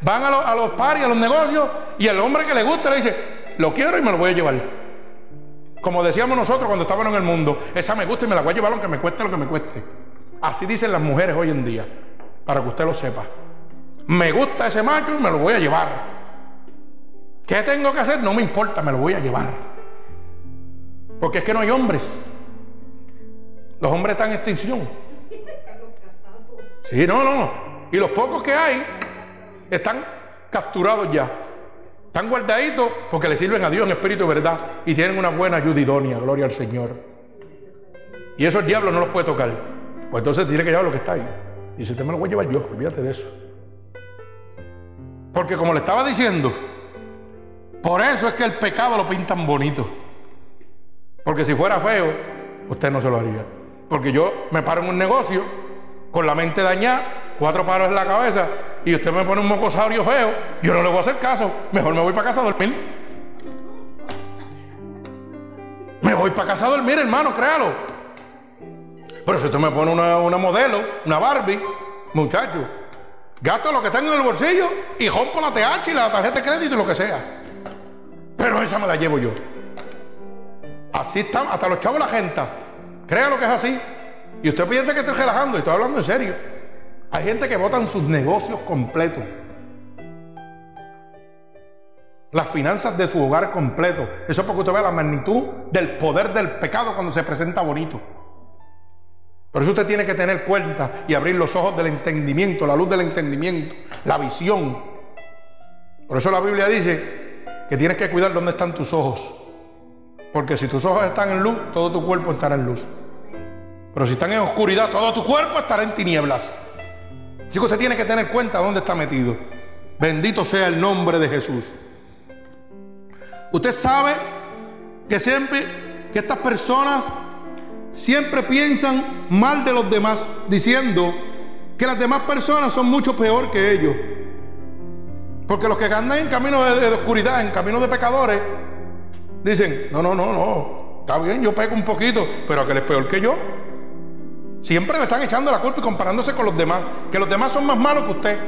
A: van a, los, a paris, a los negocios, y el hombre que le gusta le dice, lo quiero y me lo voy a llevar. Como decíamos nosotros cuando estábamos en el mundo, esa me gusta y me la voy a llevar aunque me cueste lo que me cueste. Así dicen las mujeres hoy en día, para que usted lo sepa. Me gusta ese macho y me lo voy a llevar. ¿Qué tengo que hacer? No me importa, me lo voy a llevar. Porque es que no hay hombres. Los hombres están en extinción. Sí, no, no. Y los pocos que hay están capturados ya. Están guardaditos porque le sirven a Dios en espíritu y verdad y tienen una buena ayuda idónea, gloria al Señor. Y eso el diablo no los puede tocar. Pues entonces tiene que llevar lo que está ahí. Y si usted me lo voy a llevar yo, olvídate de eso. Porque como le estaba diciendo, por eso es que el pecado lo pintan bonito. Porque si fuera feo, usted no se lo haría. Porque yo me paro en un negocio con la mente dañada, cuatro paros en la cabeza, y usted me pone un mocosaurio feo, yo no le voy a hacer caso. Mejor me voy para casa a dormir. Me voy para casa a dormir, hermano, créalo. Pero si usted me pone una, una modelo, una Barbie, muchacho, gasto lo que tengo en el bolsillo y rompo la TH y la tarjeta de crédito y lo que sea. Pero esa me la llevo yo. Así están, hasta los chavos la gente. Créalo que es así. Y usted piensa que estoy relajando y estoy hablando en serio. Hay gente que votan sus negocios completos. Las finanzas de su hogar completo. Eso es porque usted ve la magnitud del poder del pecado cuando se presenta bonito. Por eso usted tiene que tener cuenta y abrir los ojos del entendimiento, la luz del entendimiento, la visión. Por eso la Biblia dice que tienes que cuidar dónde están tus ojos. Porque si tus ojos están en luz, todo tu cuerpo estará en luz. Pero si están en oscuridad, todo tu cuerpo estará en tinieblas. Así que usted tiene que tener cuenta dónde está metido. Bendito sea el nombre de Jesús. Usted sabe que siempre, que estas personas siempre piensan mal de los demás, diciendo que las demás personas son mucho peor que ellos. Porque los que andan en camino de, oscuridad, en camino de pecadores, dicen, no, no, no, no, está bien, yo peco un poquito, pero aquel es peor que yo. Siempre le están echando la culpa y comparándose con los demás. Que los demás son más malos que usted.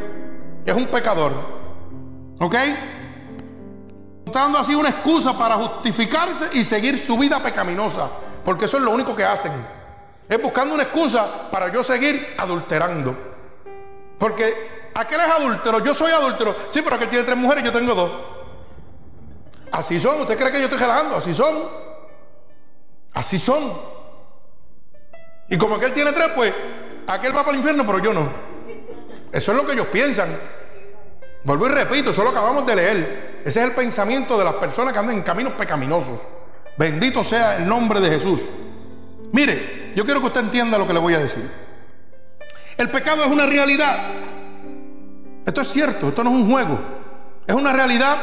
A: Es un pecador. ¿Ok? Dando así una excusa para justificarse y seguir su vida pecaminosa. Porque eso es lo único que hacen. Es buscando una excusa para yo seguir adulterando. Porque aquel es adúltero, yo soy adúltero. Sí, pero aquel tiene tres mujeres, yo tengo dos. Así son. ¿Usted cree que yo estoy relajando? Así son. Así son. Y como aquel tiene tres, pues aquel va para el infierno, pero yo no. Eso es lo que ellos piensan. Vuelvo y repito, eso lo acabamos de leer. Ese es el pensamiento de las personas que andan en caminos pecaminosos. Bendito sea el nombre de Jesús. Mire, yo quiero que usted entienda lo que le voy a decir. El pecado es una realidad. Esto es cierto, esto no es un juego. Es una realidad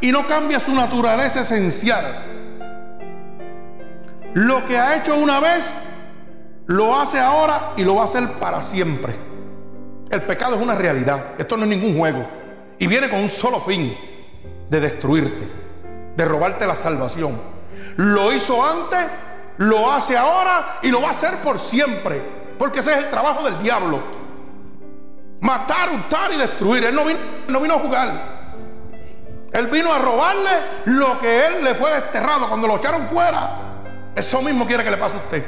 A: y no cambia su naturaleza esencial. Lo que ha hecho una vez lo hace ahora y lo va a hacer para siempre. El pecado es una realidad. Esto no es ningún juego. Y viene con un solo fin, de destruirte, de robarte la salvación. Lo hizo antes, lo hace ahora y lo va a hacer por siempre. Porque ese es el trabajo del diablo. Matar, hurtar y destruir. Él no vino, no vino a jugar. Él vino a robarle lo que él le fue desterrado cuando lo echaron fuera. Eso mismo quiere que le pase a usted.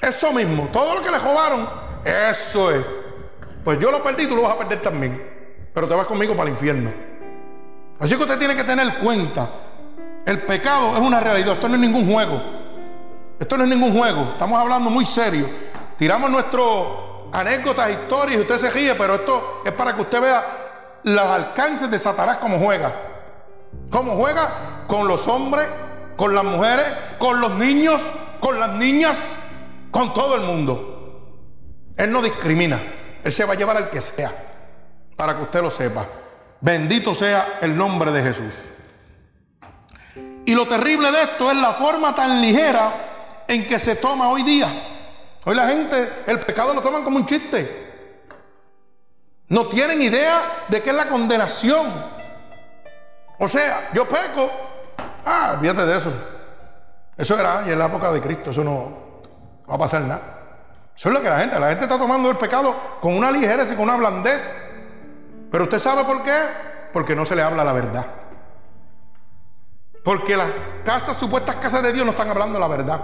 A: Eso mismo, todo lo que le robaron, eso es. Pues yo lo perdí, tú lo vas a perder también. Pero te vas conmigo para el infierno. Así que usted tiene que tener cuenta. El pecado es una realidad. Esto no es ningún juego. Esto no es ningún juego. Estamos hablando muy serio. Tiramos nuestras anécdotas, historias y usted se ríe, pero esto es para que usted vea los alcances de Satanás como juega. Cómo juega con los hombres, con las mujeres, con los niños, con las niñas, con todo el mundo. Él no discrimina. Él se va a llevar al que sea, para que usted lo sepa. Bendito sea el nombre de Jesús. Y lo terrible de esto es la forma tan ligera en que se toma hoy día. Hoy la gente, el pecado lo toman como un chiste. No tienen idea de qué es la condenación. O sea, yo peco. Ah, olvídate de eso. Eso era y en la época de Cristo. Eso no va a pasar nada. Eso es lo que la gente, la gente está tomando el pecado con una ligereza y con una blandez. Pero usted sabe por qué? Porque no se le habla la verdad. Porque las casas, supuestas casas de Dios, no están hablando la verdad.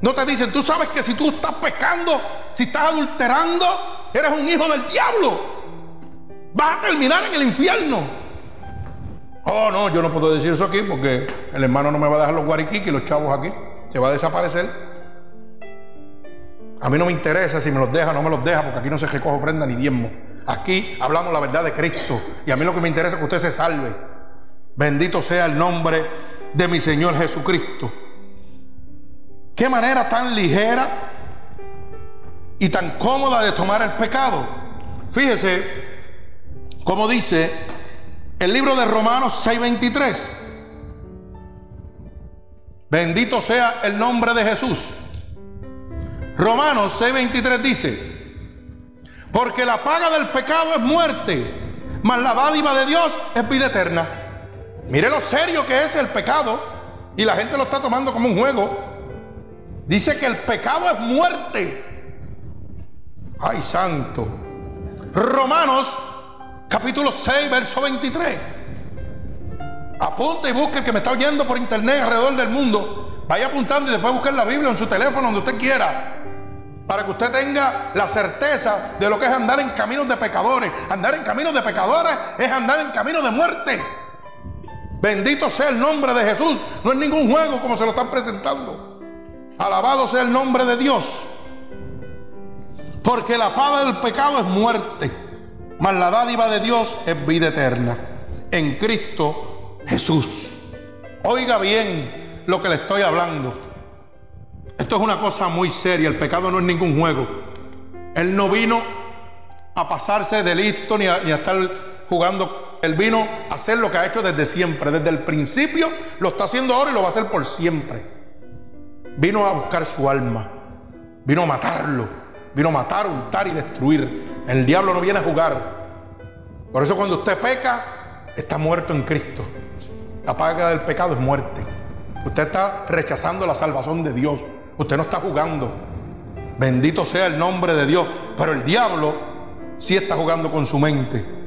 A: No te dicen, tú sabes que si tú estás pecando, si estás adulterando, eres un hijo del diablo. Vas a terminar en el infierno. Oh, no, yo no puedo decir eso aquí porque el hermano no me va a dejar los guariquiques y los chavos aquí. Se va a desaparecer. A mí no me interesa si me los deja o no me los deja, porque aquí no se recoge ofrenda ni diezmo. Aquí hablamos la verdad de Cristo. Y a mí lo que me interesa es que usted se salve. Bendito sea el nombre de mi Señor Jesucristo. Qué manera tan ligera y tan cómoda de tomar el pecado. Fíjese como dice el libro de Romanos 6:23. Bendito sea el nombre de Jesús. Romanos 6:23 dice, porque la paga del pecado es muerte, mas la dádiva de Dios es vida eterna. Mire lo serio que es el pecado y la gente lo está tomando como un juego. Dice que el pecado es muerte. Ay, santo. Romanos capítulo 6, verso 23. Apunte y busque el que me está oyendo por internet alrededor del mundo. Vaya apuntando y después busque la Biblia en su teléfono, donde usted quiera. Para que usted tenga la certeza de lo que es andar en caminos de pecadores. Andar en caminos de pecadores es andar en caminos de muerte. Bendito sea el nombre de Jesús. No es ningún juego como se lo están presentando. Alabado sea el nombre de Dios. Porque la paga del pecado es muerte. Mas la dádiva de Dios es vida eterna. En Cristo Jesús. Oiga bien lo que le estoy hablando. Esto es una cosa muy seria, el pecado no es ningún juego. Él no vino a pasarse de listo ni a, estar jugando. Él vino a hacer lo que ha hecho desde siempre, desde el principio, lo está haciendo ahora y lo va a hacer por siempre. Vino a buscar su alma, vino a matarlo, vino a matar, untar y destruir. El diablo no viene a jugar. Por eso cuando usted peca, está muerto en Cristo. La paga del pecado es muerte. Usted está rechazando la salvación de Dios. Usted no está jugando. Bendito sea el nombre de Dios. Pero el diablo sí está jugando con su mente.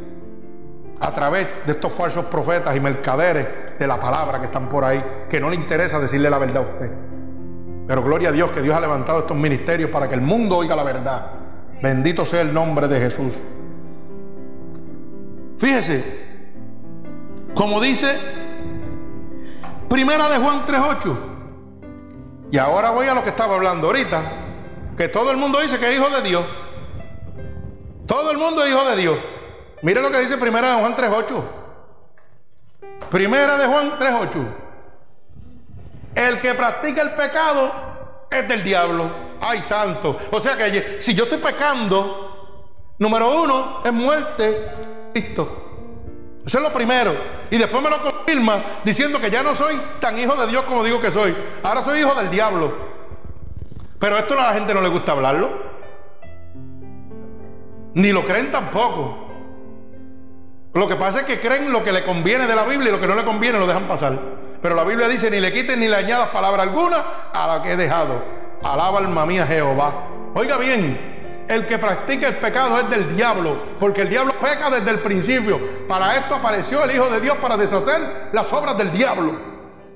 A: A través de estos falsos profetas y mercaderes de la palabra que están por ahí, que no le interesa decirle la verdad a usted. Pero gloria a Dios que Dios ha levantado estos ministerios para que el mundo oiga la verdad. Bendito sea el nombre de Jesús. Fíjese, como dice Primera de Juan 3.8. Y ahora voy a lo que estaba hablando ahorita, que todo el mundo dice que es hijo de Dios. Todo el mundo es hijo de Dios. Mire lo que dice Primera de Juan 3.8. Primera de Juan 3.8. El que practica el pecado es del diablo. Ay, santo. O sea que si yo estoy pecando, número uno es muerte. Listo. Eso es lo primero. Y después me lo confirma diciendo que ya no soy tan hijo de Dios como digo que soy. Ahora soy hijo del diablo. Pero esto a la gente no le gusta hablarlo. Ni lo creen tampoco. Lo que pasa es que creen lo que le conviene de la Biblia y lo que no le conviene lo dejan pasar. Pero la Biblia dice, ni le quiten ni le añadas palabra alguna a la que he dejado. Alaba alma mía Jehová. Oiga bien, el que practica el pecado es del diablo, porque el diablo peca desde el principio. Para esto apareció el Hijo de Dios para deshacer las obras del diablo.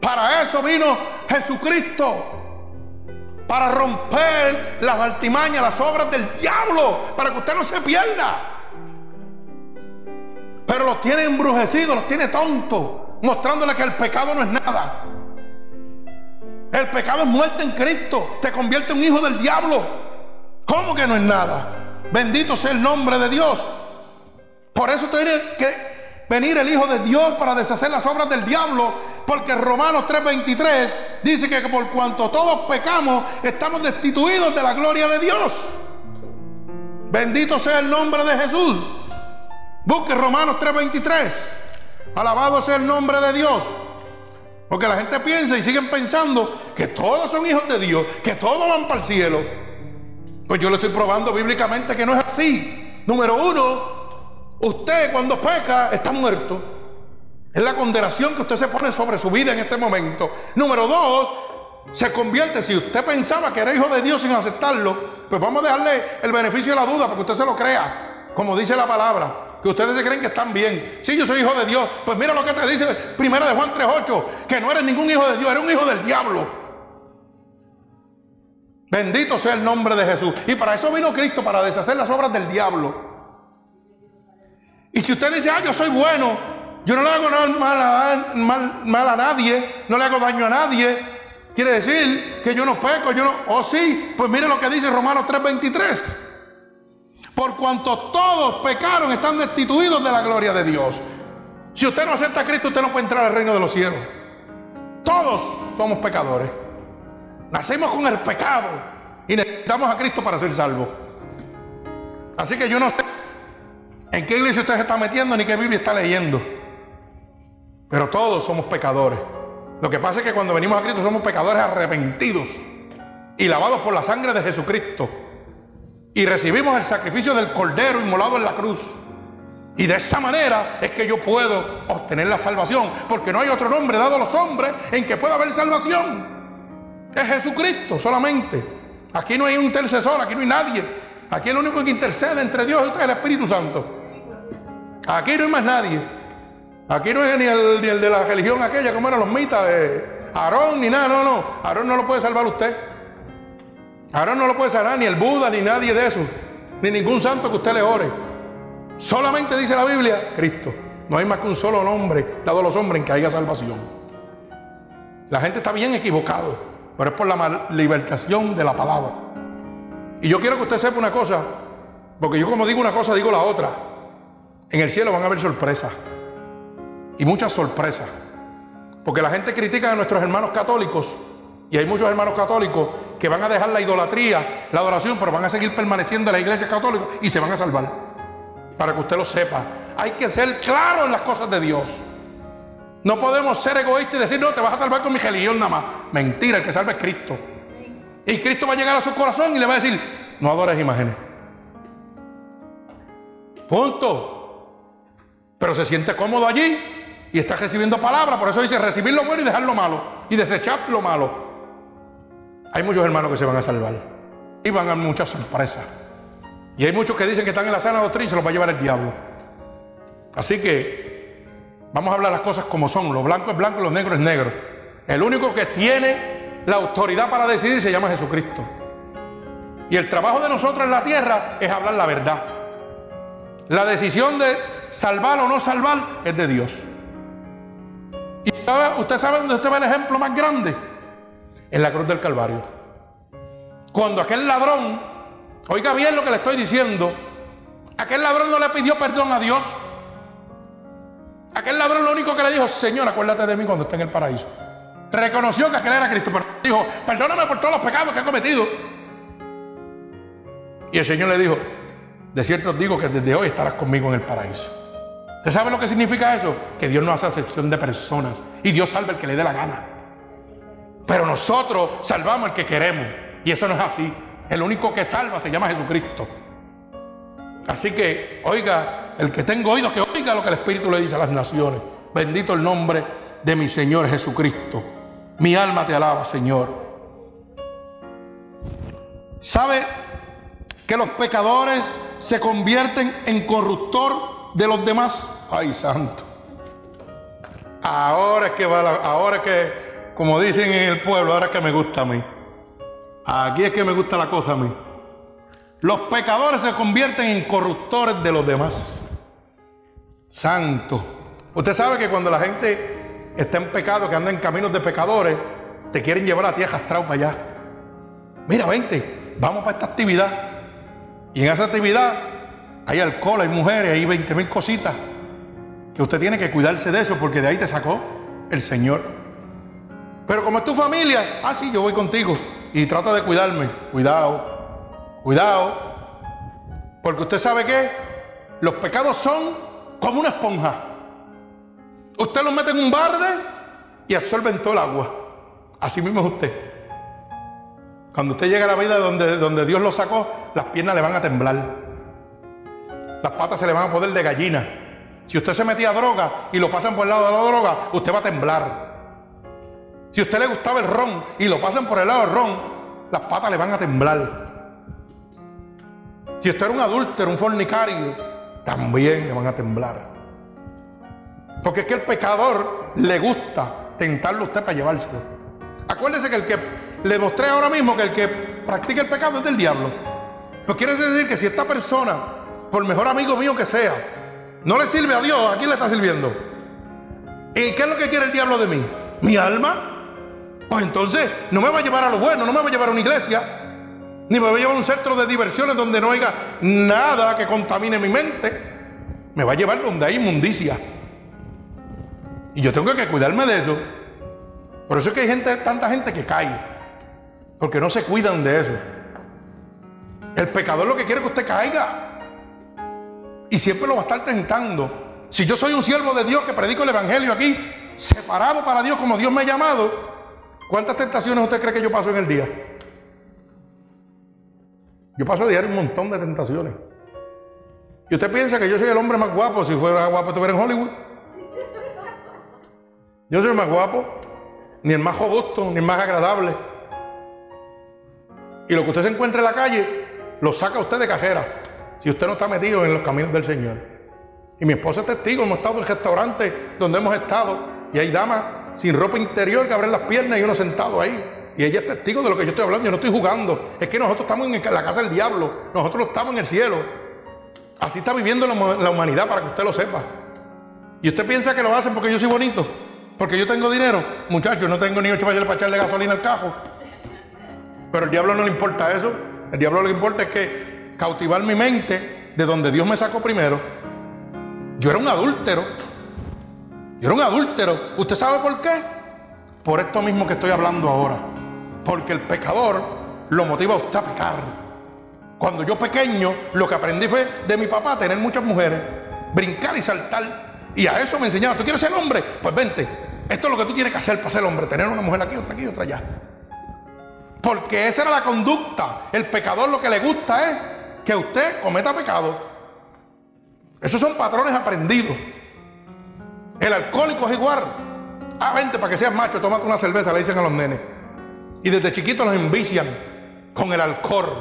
A: Para eso vino Jesucristo. para romper las altimañas, las obras del diablo, para que usted no se pierda. Pero los tiene embrujecidos, los tiene tontos, mostrándole que el pecado no es nada. El pecado es muerte en Cristo, te convierte en un hijo del diablo. ¿Cómo que no es nada? Bendito sea el nombre de Dios. Por eso tiene que venir el Hijo de Dios para deshacer las obras del diablo, porque Romanos 3:23 dice que por cuanto todos pecamos, estamos destituidos de la gloria de Dios. Bendito sea el nombre de Jesús. Busque Romanos 3:23. Alabado sea el nombre de Dios. Porque la gente piensa y siguen pensando que todos son hijos de Dios, que todos van para el cielo. Pues yo le estoy probando bíblicamente que no es así. Número uno, Usted cuando peca está muerto. Es la condenación que usted se pone sobre su vida en este momento. Número dos, se convierte, si usted pensaba que era hijo de Dios sin aceptarlo, pues vamos a dejarle el beneficio de la duda para que usted se lo crea, como dice la palabra. Que ustedes se creen que están bien. Si yo soy hijo de Dios, pues mira lo que te dice primero de Juan 3.8, que no eres ningún hijo de Dios, eres un hijo del diablo. Bendito sea el nombre de Jesús. Y para eso vino Cristo, para deshacer las obras del diablo. Y si usted dice, ah, yo soy bueno, yo no le hago mal a, nadie, no le hago daño a nadie, quiere decir que yo no peco, yo no, oh sí, pues mire lo que dice Romanos 3:23. Por cuanto todos pecaron, están destituidos de la gloria de Dios. Si usted no acepta a Cristo, usted no puede entrar al reino de los cielos. Todos somos pecadores. Nacemos con el pecado y necesitamos a Cristo para ser salvos. Así que yo no sé en qué iglesia usted se está metiendo ni qué Biblia está leyendo. Pero todos somos pecadores. Lo que pasa es que cuando venimos a Cristo somos pecadores arrepentidos y lavados por la sangre de Jesucristo. Y recibimos el sacrificio del Cordero inmolado en la cruz. Y de esa manera es que yo puedo obtener la salvación. Porque no hay otro nombre dado a los hombres en que pueda haber salvación. Es Jesucristo solamente. Aquí no hay un intercesor, aquí no hay nadie. Aquí el único que intercede entre Dios y usted es el Espíritu Santo. Aquí no hay más nadie. Aquí no es ni el, de la religión aquella, como eran los mitas, de Aarón, ni nada, no, no. Aarón no lo puede salvar usted. Aarón no lo puede salvar, ni el Buda, ni nadie de eso. Ni ningún santo que usted le ore. Solamente dice la Biblia, Cristo. No hay más que un solo nombre dado a los hombres en que haya salvación. La gente está bien equivocado, pero es por la libertación de la palabra. Y yo quiero que usted sepa una cosa, porque yo como digo una cosa, digo la otra. En el cielo van a haber sorpresas. Y muchas sorpresas. Porque la gente critica a nuestros hermanos católicos. Y hay muchos hermanos católicos que van a dejar la idolatría, la adoración, pero van a seguir permaneciendo en la iglesia católica y se van a salvar. Para que usted lo sepa. Hay que ser claro en las cosas de Dios. No podemos ser egoístas y decir, no, te vas a salvar con mi religión nada más. Mentira, el que salva es Cristo. Y Cristo va a llegar a su corazón y le va a decir, no adores imágenes. Punto pero se siente cómodo allí y está recibiendo palabras. Por eso dice recibir lo bueno y dejar lo malo y desechar lo malo. Hay muchos hermanos que se van a salvar y van a muchas sorpresas. Y hay muchos que dicen que están en la sana doctrina y se los va a llevar el diablo. Así que vamos a hablar las cosas como son. Lo blanco es blanco y lo negro es negro. El único que tiene la autoridad para decidir se llama Jesucristo. Y el trabajo de nosotros en la tierra es hablar la verdad. La decisión de salvar o no salvar es de Dios. Y usted sabe dónde usted ve el ejemplo más grande. En la cruz del Calvario. Cuando aquel ladrón, oiga bien lo que le estoy diciendo, aquel ladrón no le pidió perdón a Dios. Aquel ladrón lo único que le dijo, Señor, acuérdate de mí cuando esté en el paraíso. Reconoció que aquel era Cristo, pero dijo, perdóname por todos los pecados que he cometido. Y el Señor le dijo, de cierto os digo que desde hoy estarás conmigo en el paraíso. ¿Usted sabe lo que significa eso? Que Dios no hace acepción de personas y Dios salva el que le dé la gana. Pero nosotros salvamos el que queremos y eso no es así. El único que salva se llama Jesucristo. Así que, oiga, el que tenga oídos, que oiga lo que el Espíritu le dice a las naciones. Bendito el nombre de mi Señor Jesucristo. Mi alma te alaba, Señor. ¿Sabe que los pecadores se convierten en corruptor de los demás. Ay, santo. Ahora es que va ahora es que, como dicen en el pueblo, ahora que me gusta a mí. Aquí es que me gusta la cosa a mí. Los pecadores se convierten en corruptores de los demás. Santo. Usted sabe que cuando la gente está en pecado, que anda en caminos de pecadores, te quieren llevar a ti arrastrado para allá. Mira, vente, vamos para esta actividad. Y en esa actividad hay alcohol, hay mujeres, hay 20 mil cositas. Que usted tiene que cuidarse de eso porque de ahí te sacó el Señor. Pero como es tu familia, ah, sí, yo voy contigo y trato de cuidarme. Cuidado, cuidado. Porque usted sabe que los pecados son como una esponja. Usted los mete en un barde y absorben todo el agua. Así mismo es usted. Cuando usted llega a la vida donde, donde Dios lo sacó, las piernas le van a temblar. Las patas se le van a poder de gallina. Si usted se metía a droga y lo pasan por el lado de la droga, usted va a temblar. Si a usted le gustaba el ron y lo pasan por el lado del ron, las patas le van a temblar. Si usted era un adúltero, un fornicario, también le van a temblar. Porque es que el pecador le gusta tentarlo a usted para llevárselo. Acuérdese que el que le mostré ahora mismo que el que practica el pecado es del diablo. Pues quiere decir que si esta persona, por mejor amigo mío que sea, no le sirve a Dios, ¿a quién le está sirviendo? ¿Y qué es lo que quiere el diablo de mí? ¿Mi alma? Pues entonces no me va a llevar a lo bueno, no me va a llevar a una iglesia, ni me va a llevar a un centro de diversiones donde no haya nada que contamine mi mente. Me va a llevar donde hay inmundicia. Y yo tengo que cuidarme de eso. Por eso es que hay gente, tanta gente que cae. Porque no se cuidan de eso. El pecador lo que quiere es que usted caiga. Y siempre lo va a estar tentando. Si yo soy un siervo de Dios que predico el Evangelio aquí, separado para Dios como Dios me ha llamado, ¿Cuántas tentaciones usted cree que yo paso en el día? Yo paso a diario un montón de tentaciones. ¿Y usted piensa que yo soy el hombre más guapo? Si fuera guapo, estuviera en Hollywood. Yo soy el más guapo, ni el más robusto, ni el más agradable. Y lo que usted se encuentra en la calle, lo saca usted de cajera, si usted no está metido en los caminos del Señor. Y mi esposa es testigo, hemos estado en restaurantes donde hemos estado y hay damas sin ropa interior que abren las piernas y uno sentado ahí. Y ella es testigo de lo que yo estoy hablando. Yo no estoy jugando. Es que nosotros estamos en la casa del diablo. Nosotros estamos en el cielo. Así está viviendo la humanidad para que usted lo sepa. Y usted piensa que lo hacen porque yo soy bonito. Porque yo tengo dinero. Muchachos, no tengo ni ocho para echarle gasolina al cajo. Pero el diablo no le importa eso. El diablo lo que importa es que cautivar mi mente de donde Dios me sacó primero. Yo era un adúltero. Yo era un adúltero. ¿Usted sabe por qué? Por esto mismo que estoy hablando ahora. Porque el pecador lo motiva a usted a pecar. Cuando yo pequeño, lo que aprendí fue de mi papá tener muchas mujeres, brincar y saltar. Y a eso me enseñaba, ¿tú quieres ser hombre? Pues vente. Esto es lo que tú tienes que hacer para ser hombre, tener una mujer aquí, otra aquí, otra allá. Porque esa era la conducta. El pecador lo que le gusta es que usted cometa pecado. Esos son patrones aprendidos. El alcohólico es igual. Ah, vente para que seas macho, tómate una cerveza, le dicen a los nenes. Y desde chiquitos los envician con el alcohol.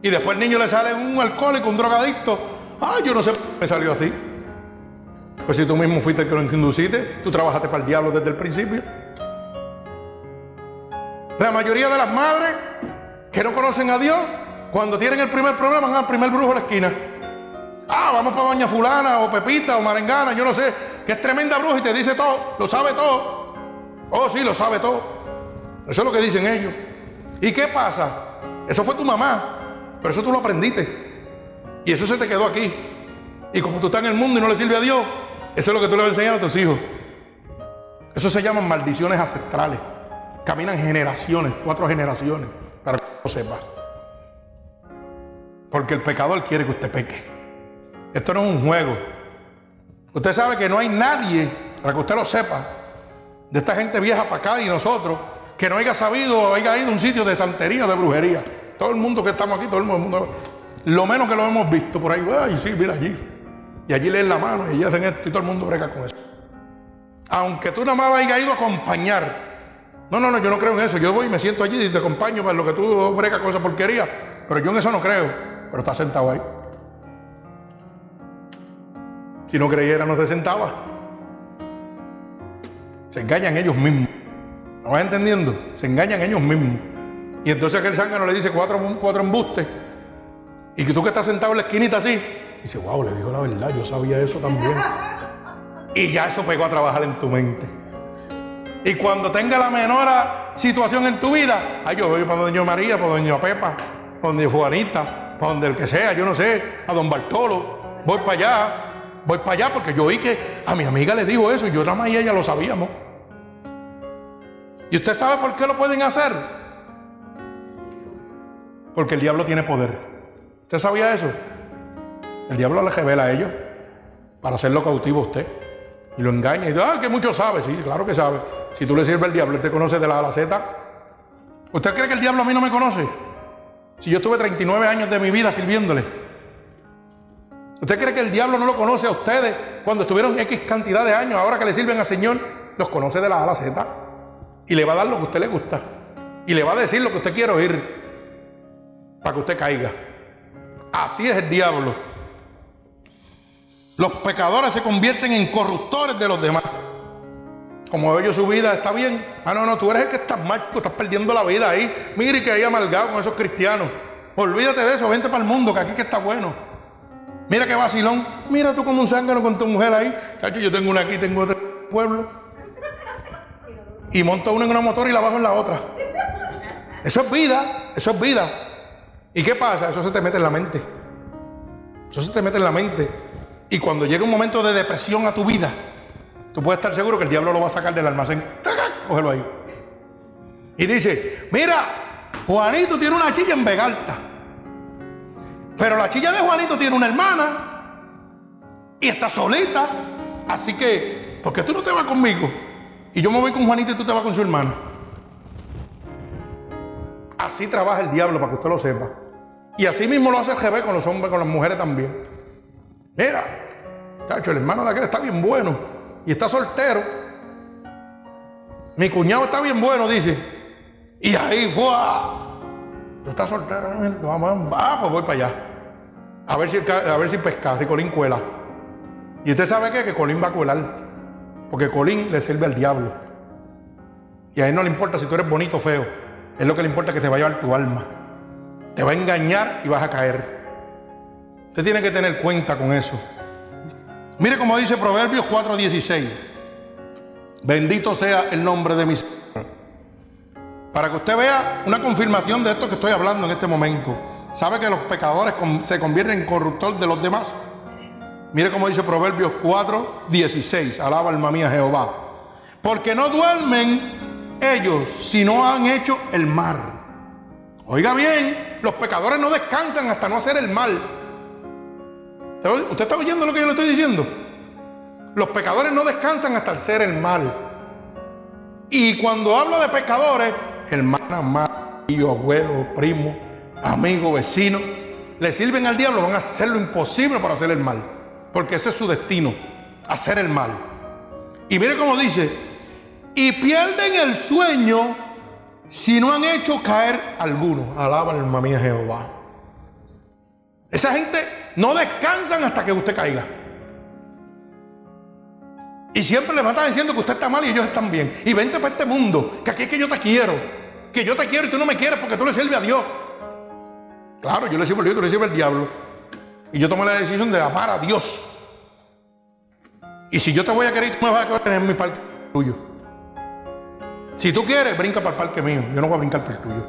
A: Y después el niño le sale un alcohólico, un drogadicto. Ah, yo no sé, me salió así. Pues si tú mismo fuiste el que lo induciste, tú trabajaste para el diablo desde el principio. La mayoría de las madres que no conocen a Dios, cuando tienen el primer problema, van al primer brujo de la esquina. Ah, vamos para Doña Fulana o Pepita o Marengana, yo no sé que es tremenda bruja y te dice todo, lo sabe todo. Oh, sí, lo sabe todo. Eso es lo que dicen ellos. ¿Y qué pasa? Eso fue tu mamá, pero eso tú lo aprendiste. Y eso se te quedó aquí. Y como tú estás en el mundo y no le sirve a Dios, eso es lo que tú le vas a enseñar a tus hijos. Eso se llaman maldiciones ancestrales. Caminan generaciones, cuatro generaciones, para que lo sepa. Porque el pecador quiere que usted peque. Esto no es un juego. Usted sabe que no hay nadie, para que usted lo sepa, de esta gente vieja para acá y nosotros, que no haya sabido o haya ido a un sitio de santería o de brujería. Todo el mundo que estamos aquí, todo el mundo, lo menos que lo hemos visto por ahí, ay, sí, mira allí. Y allí leen la mano y allí hacen esto y todo el mundo brega con eso. Aunque tú nada más hayas ido a acompañar. No, no, no, yo no creo en eso. Yo voy y me siento allí y te acompaño para lo que tú bregas con esa porquería. Pero yo en eso no creo. Pero está sentado ahí. Si no creyera, no se sentaba. Se engañan ellos mismos. ¿No vas entendiendo? Se engañan ellos mismos. Y entonces aquel zángano le dice cuatro, cuatro embustes. Y que tú que estás sentado en la esquinita así, dice, wow, le digo la verdad, yo sabía eso también. Y ya eso pegó a trabajar en tu mente. Y cuando tenga la menor situación en tu vida, ay, yo voy para Doña María, para Doña Pepa, para Doña Juanita, para donde el que sea, yo no sé, a Don Bartolo, voy para allá, voy para allá porque yo oí que a mi amiga le dijo eso y yo nada más y ella lo sabíamos. ¿Y usted sabe por qué lo pueden hacer? Porque el diablo tiene poder. ¿Usted sabía eso? El diablo le revela a ellos para hacerlo cautivo a usted. Y lo engaña y dice, ah, que mucho sabe. Sí, claro que sabe. Si tú le sirves al diablo, él te conoce de la A la Z. ¿Usted cree que el diablo a mí no me conoce? Si yo estuve 39 años de mi vida sirviéndole. ¿Usted cree que el diablo no lo conoce a ustedes cuando estuvieron X cantidad de años? Ahora que le sirven al Señor, los conoce de la A Z. Y le va a dar lo que a usted le gusta. Y le va a decir lo que usted quiere oír. Para que usted caiga. Así es el diablo. Los pecadores se convierten en corruptores de los demás. Como ellos su vida está bien. Ah, no, no, tú eres el que estás mal, tú estás perdiendo la vida ahí. Mire que hay amalgado con esos cristianos. Olvídate de eso, vente para el mundo, que aquí que está bueno. Mira qué vacilón. Mira tú como un zángano con tu mujer ahí. Cacho, yo tengo una aquí, tengo otra pueblo. Y monto una en una motor y la bajo en la otra. Eso es vida, eso es vida. ¿Y qué pasa? Eso se te mete en la mente. Eso se te mete en la mente. Y cuando llega un momento de depresión a tu vida, tú puedes estar seguro que el diablo lo va a sacar del almacén. Cógelo ahí. Y dice, mira, Juanito tiene una chilla en Vegalta. Pero la chilla de Juanito tiene una hermana y está solita. Así que, ¿por qué tú no te vas conmigo? Y yo me voy con Juanito y tú te vas con su hermana. Así trabaja el diablo, para que usted lo sepa. Y así mismo lo hace el GB con los hombres, con las mujeres también. Mira, chacho, el hermano de aquel está bien bueno y está soltero. Mi cuñado está bien bueno, dice. Y ahí fue. Tú estás soltero, vamos, ah, pues voy para allá. A ver si, a ver si pesca, si Colín cuela. Y usted sabe qué? Que Colín va a cuelar. Porque Colín le sirve al diablo. Y a él no le importa si tú eres bonito o feo. Es lo que le importa que te va a llevar tu alma. Te va a engañar y vas a caer. Usted tiene que tener cuenta con eso. Mire como dice Proverbios 4:16. Bendito sea el nombre de mi Señor. Para que usted vea una confirmación de esto que estoy hablando en este momento. ¿Sabe que los pecadores se convierten en corruptor de los demás? Mire cómo dice Proverbios 4:16. Alaba alma mía Jehová. Porque no duermen ellos si no han hecho el mal. Oiga bien, los pecadores no descansan hasta no hacer el mal. ¿Usted está oyendo lo que yo le estoy diciendo? Los pecadores no descansan hasta hacer el mal. Y cuando hablo de pecadores, hermana, madre, tío, abuelo, primo, amigo, vecino, le sirven al diablo, van a hacer lo imposible para hacer el mal. Porque ese es su destino, hacer el mal. Y mire cómo dice, y pierden el sueño si no han hecho caer alguno. Alaba alma mía Jehová. Esa gente no descansan hasta que usted caiga. Y siempre le van a estar diciendo que usted está mal y ellos están bien. Y vente para este mundo, que aquí es que yo te quiero. Que yo te quiero y tú no me quieres porque tú le sirves a Dios. Claro, yo le sirvo a Dios, tú le sirves al diablo. Y yo tomé la decisión de amar a Dios. Y si yo te voy a querer, tú me vas a querer en mi parque tuyo. Si tú quieres, brinca para el parque mío. Yo no voy a brincar para el tuyo.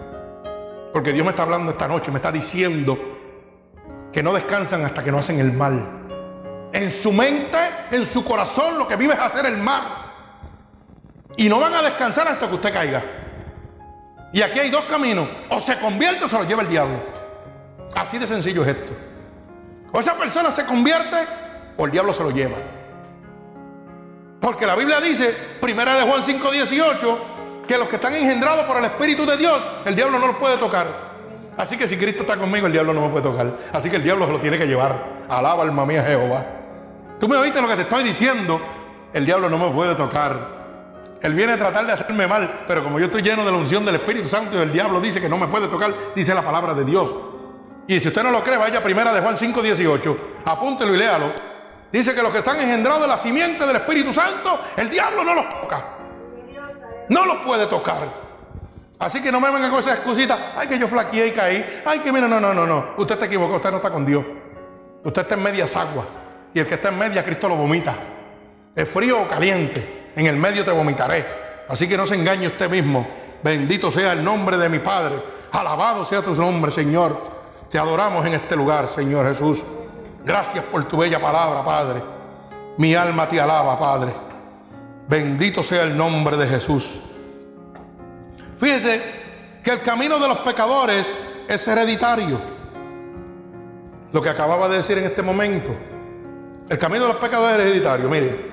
A: Porque Dios me está hablando esta noche, me está diciendo que no descansan hasta que no hacen el mal. En su mente, en su corazón, lo que vive es hacer el mal. Y no van a descansar hasta que usted caiga. Y aquí hay dos caminos. O se convierte o se lo lleva el diablo. Así de sencillo es esto. O esa persona se convierte o el diablo se lo lleva. Porque la Biblia dice, primera de Juan 5:18, que los que están engendrados por el Espíritu de Dios, el diablo no los puede tocar. Así que si Cristo está conmigo, el diablo no me puede tocar. Así que el diablo se lo tiene que llevar. Alaba alma mía Jehová. Tú me oíste lo que te estoy diciendo. El diablo no me puede tocar. Él viene a tratar de hacerme mal, pero como yo estoy lleno de la unción del Espíritu Santo y el diablo dice que no me puede tocar, dice la palabra de Dios. Y si usted no lo cree, vaya a primera de Juan 5, 18. Apúntelo y léalo. Dice que los que están engendrados de la simiente del Espíritu Santo, el diablo no los toca. No los puede tocar. Así que no me vengan con esa excusita. Ay, que yo flaqueé y caí. Ay, que mira, no, no, no, no. Usted está equivocado, usted no está con Dios. Usted está en medias aguas. Y el que está en media, Cristo lo vomita. Es frío o caliente. En el medio te vomitaré. Así que no se engañe usted mismo. Bendito sea el nombre de mi Padre. Alabado sea tu nombre, Señor. Te adoramos en este lugar, Señor Jesús. Gracias por tu bella palabra, Padre. Mi alma te alaba, Padre. Bendito sea el nombre de Jesús. Fíjese que el camino de los pecadores es hereditario. Lo que acababa de decir en este momento. El camino de los pecadores es hereditario. Mire,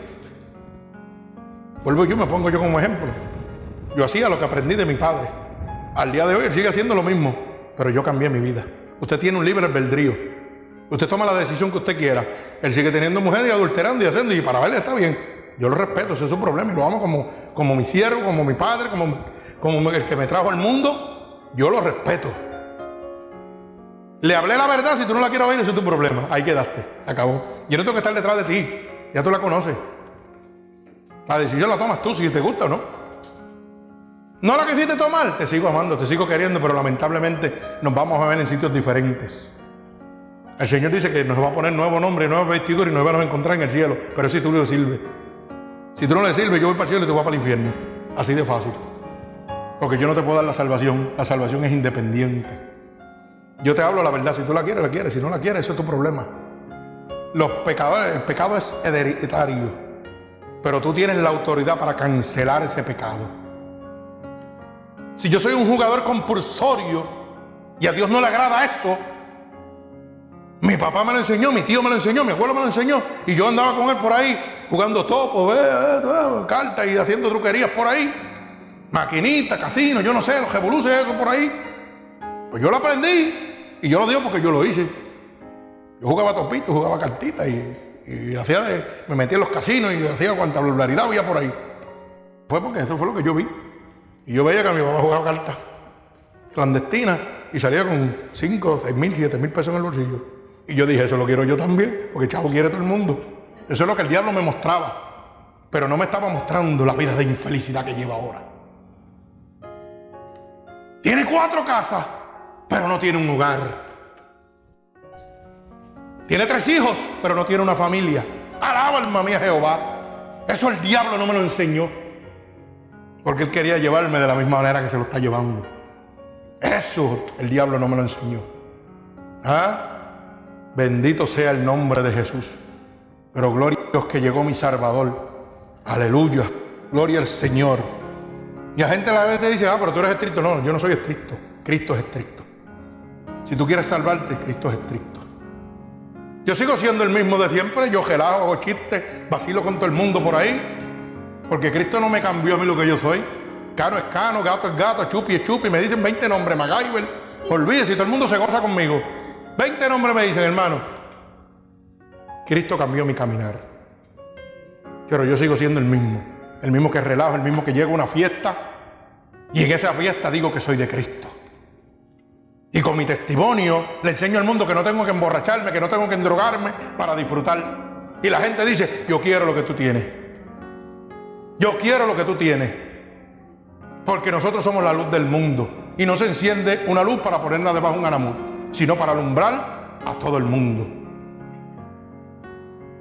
A: vuelvo yo, me pongo yo como ejemplo. Yo hacía lo que aprendí de mi padre. Al día de hoy él sigue haciendo lo mismo, pero yo cambié mi vida. Usted tiene un libre albedrío. Usted toma la decisión que usted quiera. Él sigue teniendo mujeres y adulterando y haciendo, y para verle está bien. Yo lo respeto, ese es su problema y lo amo como, como mi siervo, como mi padre, como, como el que me trajo al mundo. Yo lo respeto. Le hablé la verdad, si tú no la quieres oír, ese es tu problema. Ahí quedaste, se acabó. Yo no tengo que estar detrás de ti, ya tú la conoces. La decisión la tomas tú si te gusta o no. No la quisiste tomar, te sigo amando, te sigo queriendo, pero lamentablemente nos vamos a ver en sitios diferentes. El Señor dice que nos va a poner nuevo nombre, nuevo vestidor y nos van a encontrar en el cielo. Pero si tú le sirves. Si tú no le sirves, yo voy para el cielo y tú vas para el infierno. Así de fácil. Porque yo no te puedo dar la salvación. La salvación es independiente. Yo te hablo la verdad. Si tú la quieres, la quieres. Si no la quieres, eso es tu problema. Los pecadores, el pecado es hereditario. Pero tú tienes la autoridad para cancelar ese pecado. Si yo soy un jugador compulsorio y a Dios no le agrada eso, mi papá me lo enseñó, mi tío me lo enseñó, mi abuelo me lo enseñó. Y yo andaba con él por ahí jugando topo, cartas y haciendo truquerías por ahí. Maquinita, casino, yo no sé, los revoluces, eso por ahí. Pues yo lo aprendí y yo lo digo porque yo lo hice. Yo jugaba topito, jugaba cartitas y, hacía de, me metía en los casinos y hacía cuanta regularidad había por ahí. Fue porque eso fue lo que yo vi. Y yo veía que mi papá jugaba cartas clandestinas y salía con 5, 6 mil, 7 mil pesos en el bolsillo. Y yo dije, eso lo quiero yo también, porque chavo quiere todo el mundo. Eso es lo que el diablo me mostraba. Pero no me estaba mostrando la vida de infelicidad que lleva ahora. Tiene cuatro casas, pero no tiene un hogar. Tiene tres hijos, pero no tiene una familia. Alaba alma mía Jehová. Eso el diablo no me lo enseñó. Porque él quería llevarme de la misma manera que se lo está llevando. Eso el diablo no me lo enseñó. ¿Ah? Bendito sea el nombre de Jesús. Pero gloria a Dios que llegó mi Salvador. Aleluya. Gloria al Señor. Y la gente a la vez te dice, ah, pero tú eres estricto. No, yo no soy estricto. Cristo es estricto. Si tú quieres salvarte, Cristo es estricto. Yo sigo siendo el mismo de siempre. Yo gelado, hago chistes, vacilo con todo el mundo por ahí. Porque Cristo no me cambió a mí lo que yo soy. Cano es cano, gato es gato, chupi es chupi. Me dicen 20 nombres, MacGyver. Olvídese, todo el mundo se goza conmigo. 20 nombres me dicen, hermano. Cristo cambió mi caminar. Pero yo sigo siendo el mismo. El mismo que relajo, el mismo que llega a una fiesta. Y en esa fiesta digo que soy de Cristo. Y con mi testimonio le enseño al mundo que no tengo que emborracharme, que no tengo que endrogarme para disfrutar. Y la gente dice, yo quiero lo que tú tienes. Yo quiero lo que tú tienes. Porque nosotros somos la luz del mundo. Y no se enciende una luz para ponerla debajo de un anamur sino para alumbrar a todo el mundo.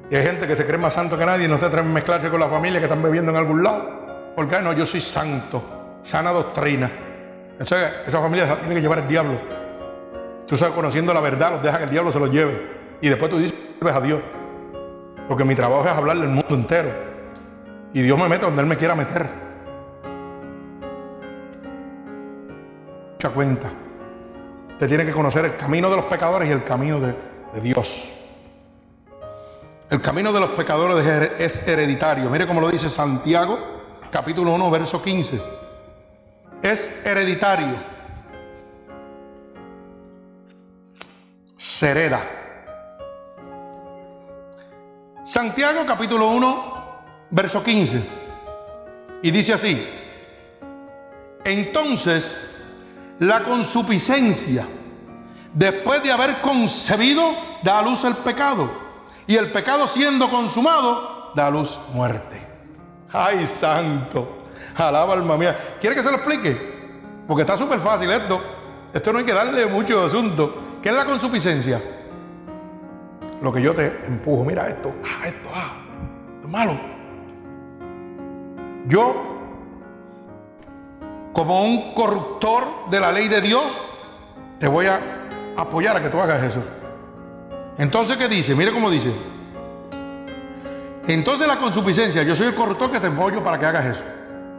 A: Y hay gente que se cree más santo que nadie y no se atreve a mezclarse con la familia que están bebiendo en algún lado. Porque no, yo soy santo, sana doctrina. Entonces, esa familia tiene que llevar el diablo. Tú sabes, conociendo la verdad, los deja que el diablo se los lleve. Y después tú dices, a Dios. Porque mi trabajo es hablarle al mundo entero. Y Dios me mete donde Él me quiera meter. Mucha cuenta. Usted tiene que conocer el camino de los pecadores y el camino de, Dios. El camino de los pecadores es hereditario. Mire cómo lo dice Santiago, capítulo 1, verso 15. Es hereditario. Se. Santiago, capítulo 1, verso 15. Y dice así. Entonces la consuficiencia, después de haber concebido, da a luz el pecado. Y el pecado siendo consumado, da a luz muerte. Ay, santo. Alaba alma mía. ¿Quiere que se lo explique? Porque está súper fácil esto. Esto no hay que darle mucho asunto. ¿Qué es la consuficiencia? Lo que yo te empujo. Mira esto. Ah, esto, ah. Esto es malo. Yo, como un corruptor de la ley de Dios, te voy a apoyar a que tú hagas eso. Entonces, ¿qué dice? Mire cómo dice. Entonces la consuficiencia, yo soy el corruptor que te apoyo para que hagas eso.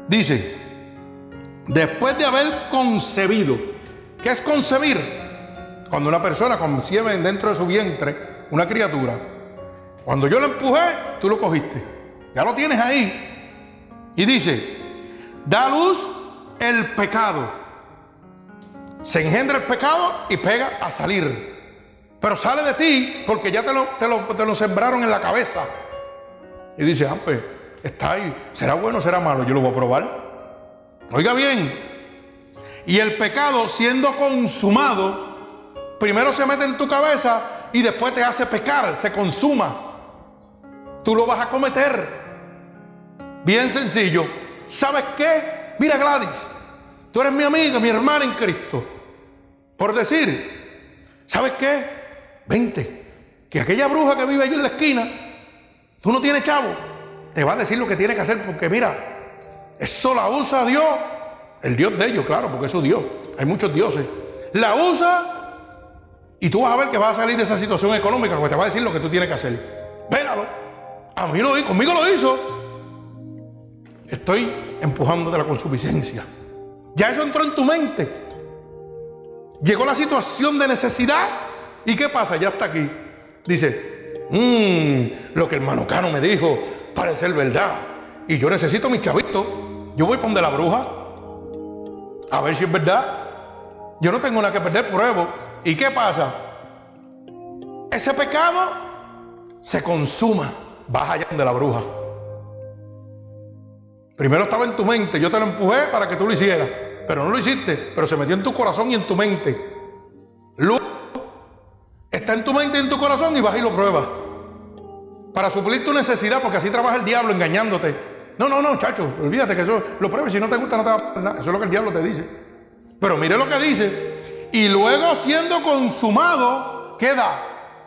A: Dice, después de haber concebido, ¿qué es concebir? Cuando una persona concibe dentro de su vientre una criatura. Cuando yo lo empujé, tú lo cogiste. Ya lo tienes ahí. Y dice, da luz el pecado. Se engendra el pecado y pega a salir. Pero sale de ti porque ya te lo, te lo, te lo sembraron en la cabeza. Y dice, ah, pues está ahí. ¿Será bueno o será malo? Yo lo voy a probar. Oiga bien. Y el pecado siendo consumado, primero se mete en tu cabeza y después te hace pecar, se consuma. Tú lo vas a cometer. Bien sencillo. ¿Sabes qué? Mira Gladys, tú eres mi amiga, mi hermana en Cristo. Por decir, ¿sabes qué? Vente, que aquella bruja que vive allí en la esquina, tú no tienes chavo, te va a decir lo que tiene que hacer porque mira, eso la usa Dios, el Dios de ellos, claro, porque es su Dios. Hay muchos dioses. La usa y tú vas a ver que vas a salir de esa situación económica porque te va a decir lo que tú tienes que hacer. Vénalo. A mí lo conmigo lo hizo. Estoy empujando de la consuficiencia. Ya eso entró en tu mente. Llegó la situación de necesidad. ¿Y qué pasa? Ya está aquí. Dice, mmm, lo que el hermano Cano me dijo parece ser verdad. Y yo necesito mi chavito. Yo voy con de la bruja. A ver si es verdad. Yo no tengo nada que perder, pruebo. ¿Y qué pasa? Ese pecado se consuma. Vas allá de la bruja. Primero estaba en tu mente, yo te lo empujé para que tú lo hicieras, pero no lo hiciste, pero se metió en tu corazón y en tu mente. Luz está en tu mente y en tu corazón y vas y lo pruebas. Para suplir tu necesidad, porque así trabaja el diablo engañándote. No, no, no, chacho, olvídate que eso lo pruebes. Si no te gusta, no te va a nada. Eso es lo que el diablo te dice. Pero mire lo que dice. Y luego siendo consumado, queda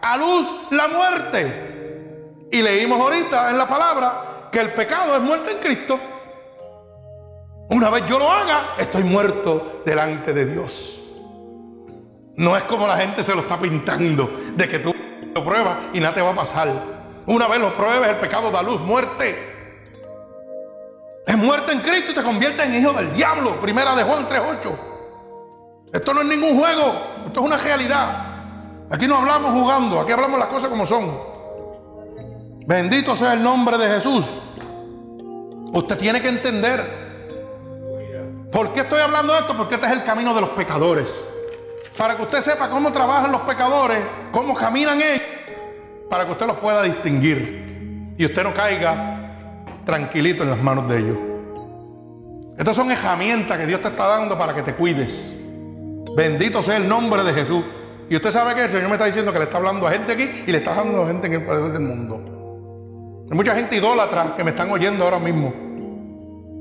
A: a luz la muerte. Y leímos ahorita en la palabra que el pecado es muerte en Cristo. Una vez yo lo haga, estoy muerto delante de Dios. No es como la gente se lo está pintando, de que tú lo pruebas y nada te va a pasar. Una vez lo pruebes, el pecado da luz, muerte. Es muerte en Cristo y te convierte en hijo del diablo. Primera de Juan 3.8. Esto no es ningún juego, esto es una realidad. Aquí no hablamos jugando, aquí hablamos las cosas como son. Bendito sea el nombre de Jesús. Usted tiene que entender ¿Por qué estoy hablando de esto? Porque este es el camino de los pecadores. Para que usted sepa cómo trabajan los pecadores, cómo caminan ellos, para que usted los pueda distinguir y usted no caiga tranquilito en las manos de ellos. Estas son herramientas que Dios te está dando para que te cuides. Bendito sea el nombre de Jesús. Y usted sabe que el Señor me está diciendo que le está hablando a gente aquí y le está hablando a gente en el poder del mundo. Hay mucha gente idólatra que me están oyendo ahora mismo.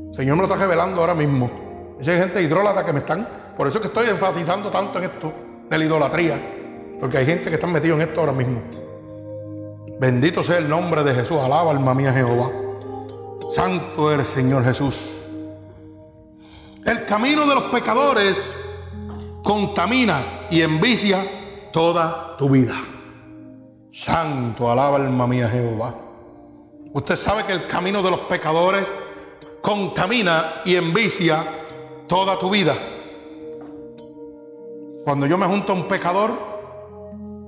A: El Señor me lo está revelando ahora mismo. Hay gente hidrólatra que me están. Por eso es que estoy enfatizando tanto en esto de la idolatría. Porque hay gente que está metido en esto ahora mismo. Bendito sea el nombre de Jesús. Alaba alma mía Jehová. Santo eres Señor Jesús. El camino de los pecadores contamina y envicia toda tu vida. Santo, alaba alma mía Jehová. Usted sabe que el camino de los pecadores contamina y envicia toda tu vida. Cuando yo me junto a un pecador,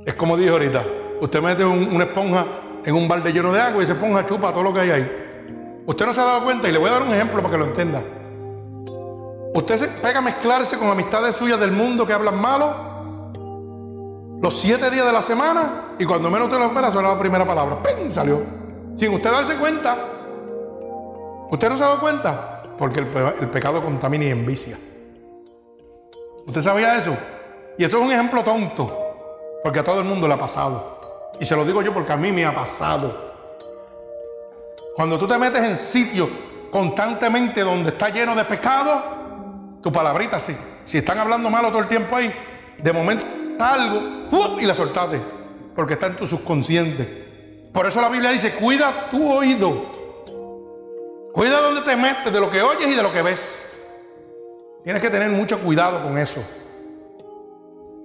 A: es como dije ahorita, usted mete una esponja en un balde lleno de agua y esa esponja chupa todo lo que hay ahí. Usted no se ha dado cuenta y le voy a dar un ejemplo para que lo entienda. Usted se pega a mezclarse con amistades suyas del mundo que hablan malo los siete días de la semana y cuando menos te lo espera suena la primera palabra. ¡Ping! Salió. Sin usted darse cuenta. ¿Usted no se ha dado cuenta? porque el, pecado contamina y envicia. ¿Usted sabía eso? Y eso es un ejemplo tonto, porque a todo el mundo le ha pasado. Y se lo digo yo porque a mí me ha pasado. Cuando tú te metes en sitios constantemente donde está lleno de pecado, Tu palabrita sí. Si están hablando malo todo el tiempo ahí, de momento algo y la soltaste. Porque está en tu subconsciente. Por eso la Biblia dice, cuida tu oído. Cuida donde te metes, de lo que oyes y de lo que ves. Tienes que tener mucho cuidado con eso.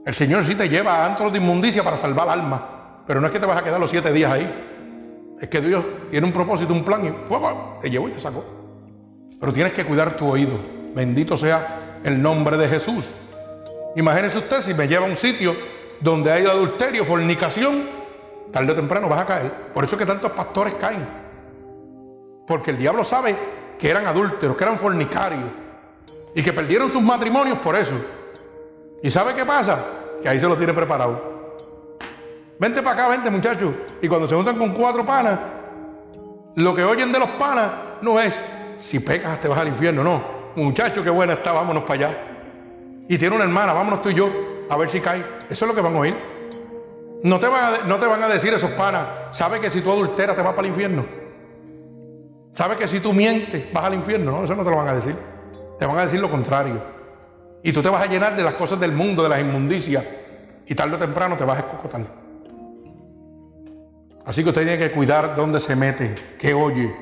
A: El Señor sí te lleva a antros de inmundicia para salvar el alma. Pero no es que te vas a quedar los siete días ahí. Es que Dios tiene un propósito, un plan y te llevó y te sacó. Pero tienes que cuidar tu oído. Bendito sea el nombre de Jesús. Imagínese usted si me lleva a un sitio donde hay adulterio, fornicación, tarde o temprano vas a caer. Por eso es que tantos pastores caen. Porque el diablo sabe que eran adúlteros, que eran fornicarios y que perdieron sus matrimonios por eso. ¿Y sabe qué pasa? Que ahí se lo tiene preparado. Vente para acá, vente muchachos. Y cuando se juntan con cuatro panas, lo que oyen de los panas no es si pecas te vas al infierno, no. Muchacho, qué buena está, vámonos para allá. Y tiene una hermana, vámonos tú y yo, a ver si cae. Eso es lo que van a oír. No te van a, no te van a decir esos panas, ¿sabes que si tú adulteras te vas para el infierno? ¿Sabes que si tú mientes vas al infierno? No, eso no te lo van a decir. Te van a decir lo contrario. Y tú te vas a llenar de las cosas del mundo, de las inmundicias. Y tarde o temprano te vas a escocotar. Así que usted tiene que cuidar dónde se mete, qué oye.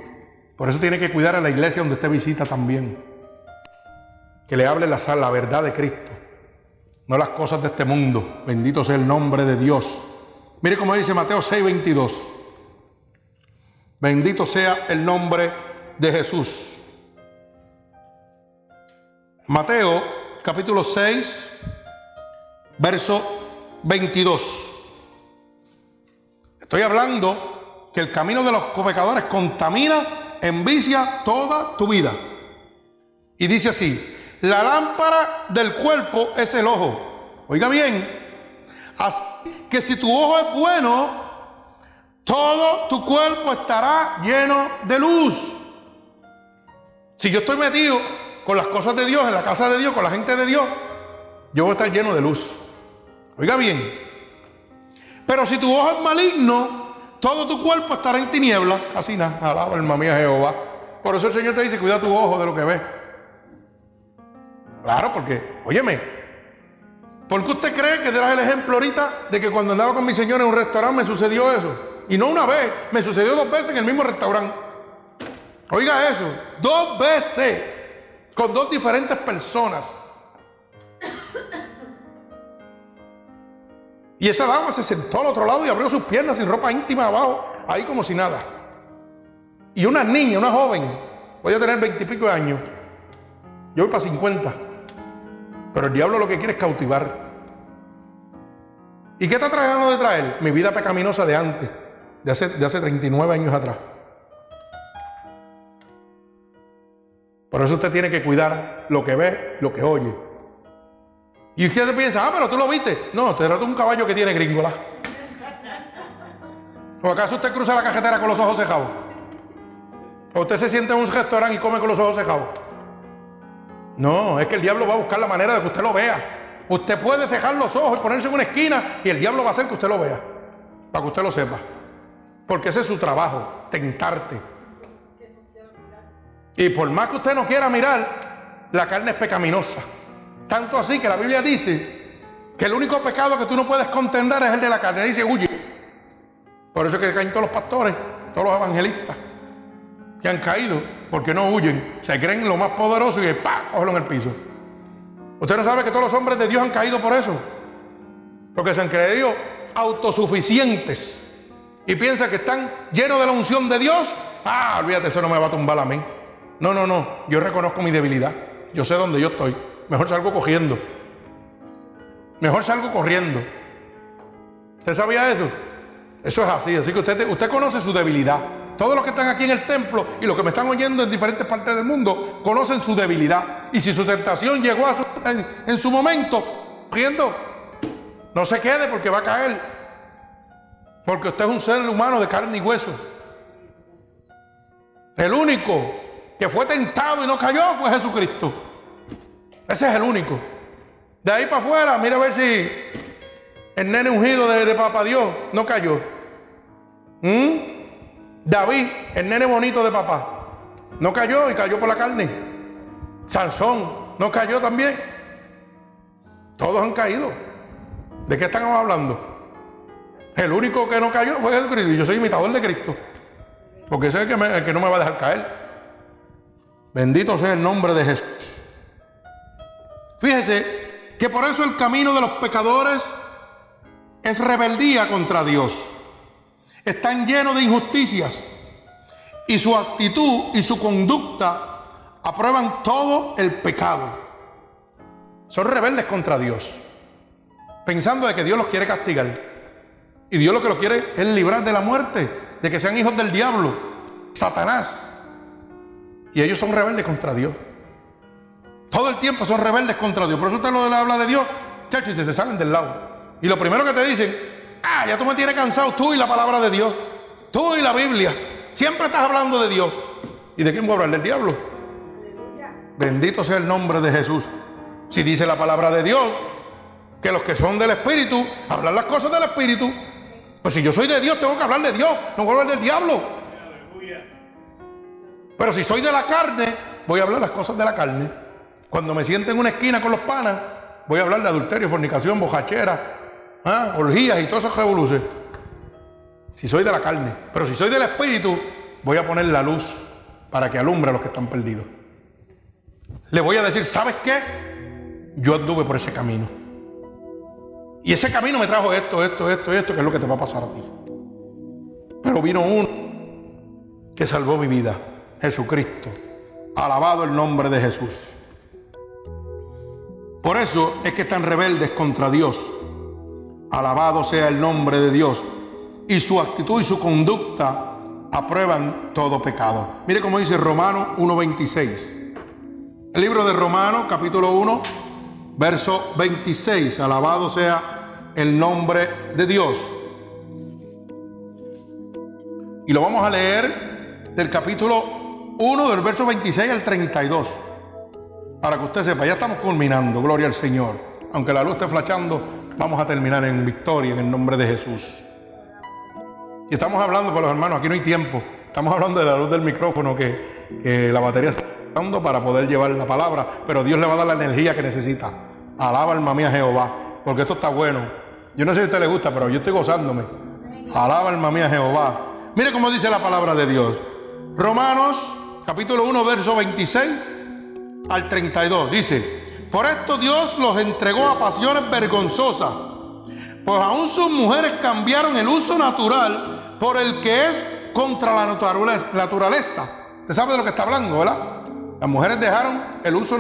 A: Por eso tiene que cuidar a la iglesia donde usted visita también. Que le hable la, la verdad de Cristo. No las cosas de este mundo. Bendito sea el nombre de Dios. Mire cómo dice Mateo 6:22. Bendito sea el nombre de Jesús. Mateo capítulo 6, verso 22. Estoy hablando que el camino de los pecadores contamina, envicia toda tu vida. Y dice así, la lámpara del cuerpo es el ojo. Oiga bien, así que si tu ojo es bueno, todo tu cuerpo estará lleno de luz. Si yo estoy metido con las cosas de Dios, en la casa de Dios, con la gente de Dios, yo voy a estar lleno de luz. Oiga bien. Pero si tu ojo es maligno, todo tu cuerpo estará en tinieblas. Así nada, alaba alma mía Jehová. Por eso el Señor te dice, cuida tu ojo de lo que ves. Claro, porque, óyeme, ¿por qué usted cree que das el ejemplo ahorita de que cuando andaba con mi señor en un restaurante me sucedió eso? Y no una vez, me sucedió dos veces en el mismo restaurante. Oiga eso, dos veces con dos diferentes personas. Y esa dama se sentó al otro lado y abrió sus piernas sin ropa íntima abajo, ahí como si nada. Y una niña, una joven, voy a tener veintipico de años, yo voy para cincuenta, pero el diablo lo que quiere es cautivar. ¿Y qué está tratando de traer? Mi vida pecaminosa de antes, de hace, de hace 39 años atrás. Por eso usted tiene que cuidar lo que ve, lo que oye. Y usted piensa, ah, pero tú lo viste. No, te trata un caballo que tiene gringola. ¿O acaso usted cruza la cajetera con los ojos cejados? ¿O usted se siente en un restaurante y come con los ojos cejados? No, es que el diablo va a buscar la manera de que usted lo vea. Usted puede cejar los ojos y ponerse en una esquina y el diablo va a hacer que usted lo vea. Para que usted lo sepa. Porque ese es su trabajo, tentarte. Y por más que usted no quiera mirar, la carne es pecaminosa. Tanto así que la Biblia dice que el único pecado que tú no puedes contender es el de la carne. Dice, huye. Por eso es que caen todos los pastores, todos los evangelistas que han caído, porque no huyen. Se creen lo más poderoso y ¡pah! Cógelo en el piso. Usted no sabe que todos los hombres de Dios han caído por eso. Porque se han creído autosuficientes. Y piensan que están llenos de la unción de Dios. Ah, olvídate, eso no me va a tumbar a mí. No, no, no. Yo reconozco mi debilidad. Yo sé dónde yo estoy. Mejor salgo cogiendo. Mejor salgo corriendo. ¿Usted sabía eso? Eso es así. Así que usted, usted conoce su debilidad. Todos los que están aquí en el templo y los que me están oyendo en diferentes partes del mundo conocen su debilidad. Y si su tentación llegó a en, en, su momento, corriendo, no se quede porque va a caer. Porque usted es un ser humano de carne y hueso. El único que fue tentado y no cayó fue Jesucristo. Ese es el único. De ahí para afuera, mira a ver si el nene ungido de, de Papá Dios no cayó. ¿Mm? David, el nene bonito de papá, no cayó y cayó por la carne. Sansón, no cayó también. Todos han caído. ¿De qué estamos hablando? El único que no cayó fue Jesucristo. Y yo soy imitador de Cristo. Porque ese es el que, el que no me va a dejar caer. Bendito sea el nombre de Jesús. Fíjese que por eso el camino de los pecadores es rebeldía contra Dios. Están llenos de injusticias. Y su actitud y su conducta aprueban todo el pecado. Son rebeldes contra Dios. Pensando de que Dios los quiere castigar. Y Dios lo que lo quiere es librar de la muerte, de que sean hijos del diablo, Satanás. Y ellos son rebeldes contra Dios. Todo el tiempo son rebeldes contra Dios. Por eso usted lo habla de Dios, chacho, y se salen del lado. Y lo primero que te dicen, ah, ya tú me tienes cansado, tú y la palabra de Dios, tú y la Biblia. Siempre estás hablando de Dios. ¿Y de quién voy a hablar? Del diablo. Bendito sea el nombre de Jesús. Si dice la palabra de Dios, que los que son del Espíritu hablan las cosas del Espíritu. Pues si yo soy de Dios, tengo que hablar de Dios, no voy a hablar del diablo. Pero si soy de la carne, voy a hablar las cosas de la carne. Cuando me siento en una esquina con los panas, voy a hablar de adulterio, fornicación, bojachera, ¿ah? orgías y todas esas revoluciones. Si soy de la carne. Pero si soy del espíritu, voy a poner la luz para que alumbre a los que están perdidos. Le voy a decir, ¿sabes qué? Yo anduve por ese camino. Y ese camino me trajo esto, esto, esto, esto, que es lo que te va a pasar a ti. Pero vino uno que salvó mi vida, Jesucristo. Alabado el nombre de Jesús. Por eso es que están rebeldes contra Dios. Alabado sea el nombre de Dios. Y su actitud y su conducta aprueban todo pecado. Mire cómo dice Romano 1.26. El libro de Romano, capítulo 1, verso 26. Alabado sea el nombre de Dios. Y lo vamos a leer del capítulo 1, del verso 26 al 32. Para que usted sepa, ya estamos culminando, gloria al Señor. Aunque la luz esté flachando, vamos a terminar en victoria en el nombre de Jesús. Y estamos hablando, por los hermanos, aquí no hay tiempo. Estamos hablando de la luz del micrófono que, que la batería está dando para poder llevar la palabra, pero Dios le va a dar la energía que necesita. Alaba alma mía Jehová, porque esto está bueno. Yo no sé si a usted le gusta, pero yo estoy gozándome. Alaba alma mía Jehová. Mire cómo dice la palabra de Dios. Romanos capítulo 1, verso 26 al 32. Dice, por esto Dios los entregó a pasiones vergonzosas, pues aún sus mujeres cambiaron el uso natural por el que es contra la naturaleza. Usted sabe de lo que está hablando, ¿verdad? Las mujeres dejaron el uso,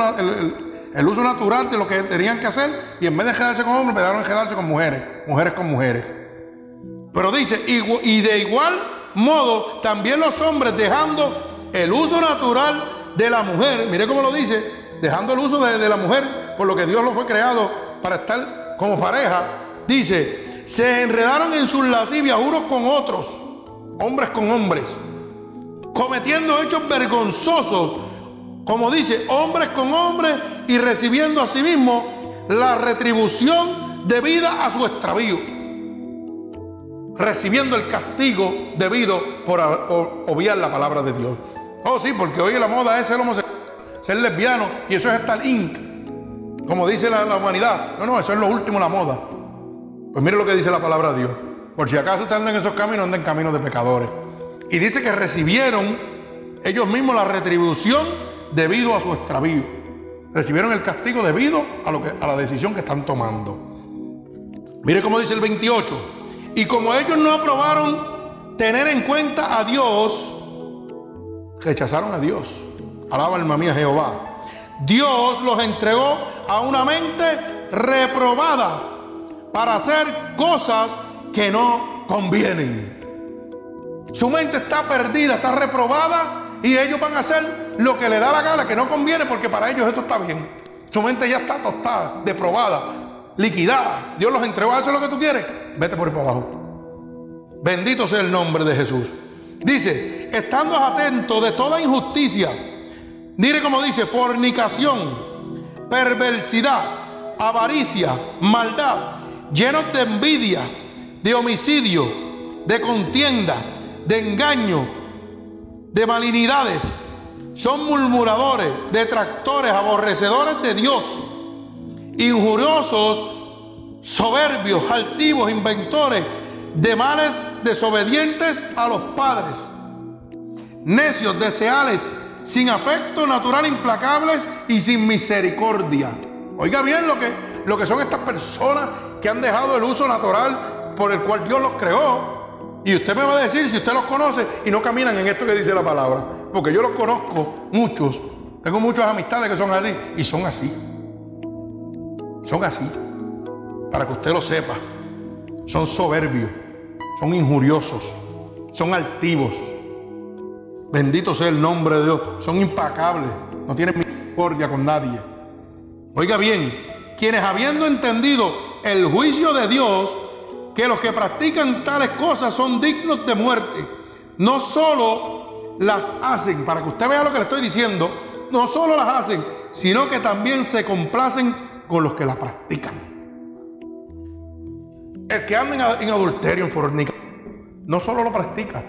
A: el, uso natural de lo que tenían que hacer y en vez de quedarse con hombres, empezaron a quedarse con mujeres, mujeres con mujeres. Pero dice, y de igual modo, también los hombres dejando el uso natural de la mujer, mire cómo lo dice, dejando el uso de, la mujer, por lo que Dios lo fue creado para estar como pareja, dice, se enredaron en sus lascivias unos con otros, hombres con hombres, cometiendo hechos vergonzosos como dice, hombres con hombres y recibiendo a sí mismo la retribución debida a su extravío. Recibiendo el castigo debido por obviar la palabra de Dios. Oh, sí, porque hoy la moda es ser homosexual, ser lesbiano y eso es estar ink. Como dice la, la, humanidad. No, no, eso es lo último, la moda. Pues mire lo que dice la palabra de Dios. Por si acaso usted anda en esos caminos, anda en caminos de pecadores. Y dice que recibieron ellos mismos la retribución debido a su extravío. Recibieron el castigo debido a, lo que, a la decisión que están tomando. Mire cómo dice el 28. Y como ellos no aprobaron tener en cuenta a Dios, rechazaron a Dios. Alaba alma mía Jehová. Dios los entregó a una mente reprobada para hacer cosas que no convienen. Su mente está perdida, está reprobada y ellos van a hacer lo que le da la gana, que no conviene porque para ellos eso está bien. Su mente ya está tostada, deprobada, liquidada. Dios los entregó a eso lo que tú quieres. Vete por ahí para abajo. Bendito sea el nombre de Jesús. Dice, estando atentos de toda injusticia. Mire como dice, fornicación, perversidad, avaricia, maldad, llenos de envidia, de homicidio, de contienda, de engaño de malignidades, son murmuradores, detractores, aborrecedores de Dios, injuriosos, soberbios, altivos, inventores de males, desobedientes a los padres, necios, deseales, sin afecto natural, implacables y sin misericordia. Oiga bien lo que, lo que son estas personas que han dejado el uso natural por el cual Dios los creó. Y usted me va a decir si usted los conoce y no caminan en esto que dice la palabra. Porque yo los conozco muchos. Tengo muchas amistades que son así. Y son así. Son así. Para que usted lo sepa. Son soberbios. Son injuriosos. Son altivos. Bendito sea el nombre de Dios. Son impacables. No tienen misericordia con nadie. Oiga bien, quienes habiendo entendido el juicio de Dios, que los que practican tales cosas son dignos de muerte, no solo las hacen, para que usted vea lo que le estoy diciendo, no solo las hacen, sino que también se complacen con los que las practican. El que anda en adulterio, en fornicación, no solo lo practica,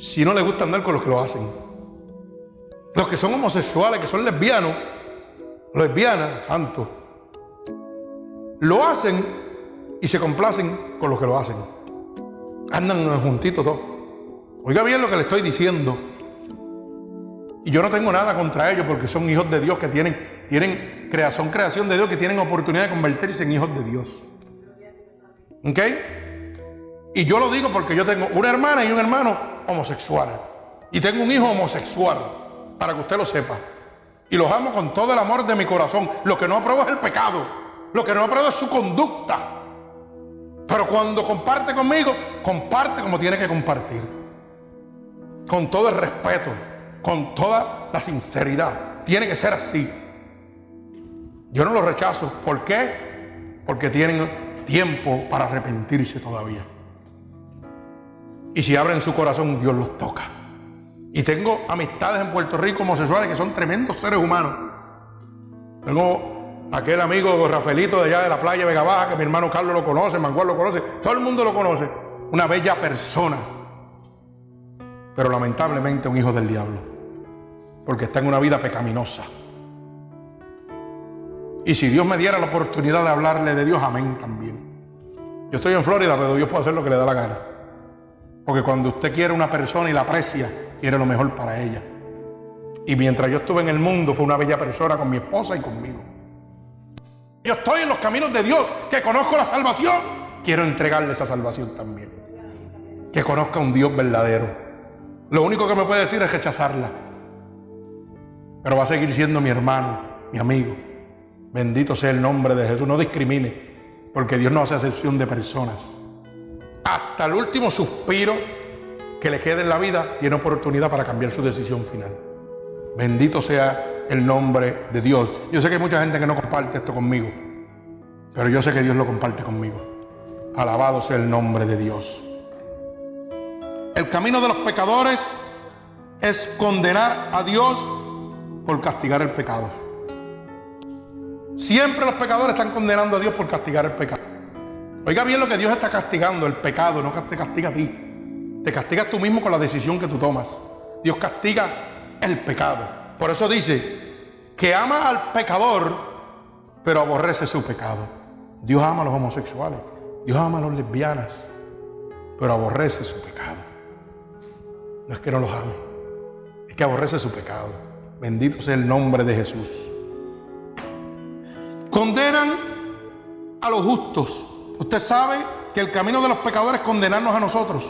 A: sino le gusta andar con los que lo hacen. Los que son homosexuales, que son lesbianos, lesbianas, santos, lo hacen y se complacen con los que lo hacen. Andan juntitos todos. Oiga bien lo que le estoy diciendo. Y yo no tengo nada contra ellos porque son hijos de Dios que tienen, tienen creación, creación de Dios que tienen oportunidad de convertirse en hijos de Dios. ¿Ok? Y yo lo digo porque yo tengo una hermana y un hermano homosexual. Y tengo un hijo homosexual, para que usted lo sepa. Y los amo con todo el amor de mi corazón. Lo que no apruebo es el pecado. Lo que no apruebo es su conducta. Pero cuando comparte conmigo, comparte como tiene que compartir. Con todo el respeto, con toda la sinceridad. Tiene que ser así. Yo no lo rechazo. ¿Por qué? Porque tienen tiempo para arrepentirse todavía. Y si abren su corazón, Dios los toca. Y tengo amistades en Puerto Rico homosexuales que son tremendos seres humanos. Tengo aquel amigo Rafaelito de allá de la playa Vega Baja, que mi hermano Carlos lo conoce, Mangual lo conoce, todo el mundo lo conoce. Una bella persona, pero lamentablemente un hijo del diablo, porque está en una vida pecaminosa. Y si Dios me diera la oportunidad de hablarle de Dios, amén también. Yo estoy en Florida, pero Dios puede hacer lo que le da la gana. Porque cuando usted quiere una persona y la aprecia, quiere lo mejor para ella. Y mientras yo estuve en el mundo, fue una bella persona con mi esposa y conmigo. Yo estoy en los caminos de Dios, que conozco la salvación. Quiero entregarle esa salvación también. Que conozca un Dios verdadero. Lo único que me puede decir es rechazarla. Pero va a seguir siendo mi hermano, mi amigo. Bendito sea el nombre de Jesús. No discrimine, porque Dios no hace excepción de personas. Hasta el último suspiro que le quede en la vida, tiene oportunidad para cambiar su decisión final. Bendito sea el nombre de Dios. Yo sé que hay mucha gente que no comparte esto conmigo, pero yo sé que Dios lo comparte conmigo. Alabado sea el nombre de Dios. El camino de los pecadores es condenar a Dios por castigar el pecado. Siempre los pecadores están condenando a Dios por castigar el pecado. Oiga bien lo que Dios está castigando, el pecado, no te castiga a ti. Te castigas tú mismo con la decisión que tú tomas. Dios castiga el pecado. Por eso dice que ama al pecador, pero aborrece su pecado. Dios ama a los homosexuales, Dios ama a las lesbianas, pero aborrece su pecado. No es que no los ame, es que aborrece su pecado. Bendito sea el nombre de Jesús. Condenan a los justos. Usted sabe que el camino de los pecadores es condenarnos a nosotros,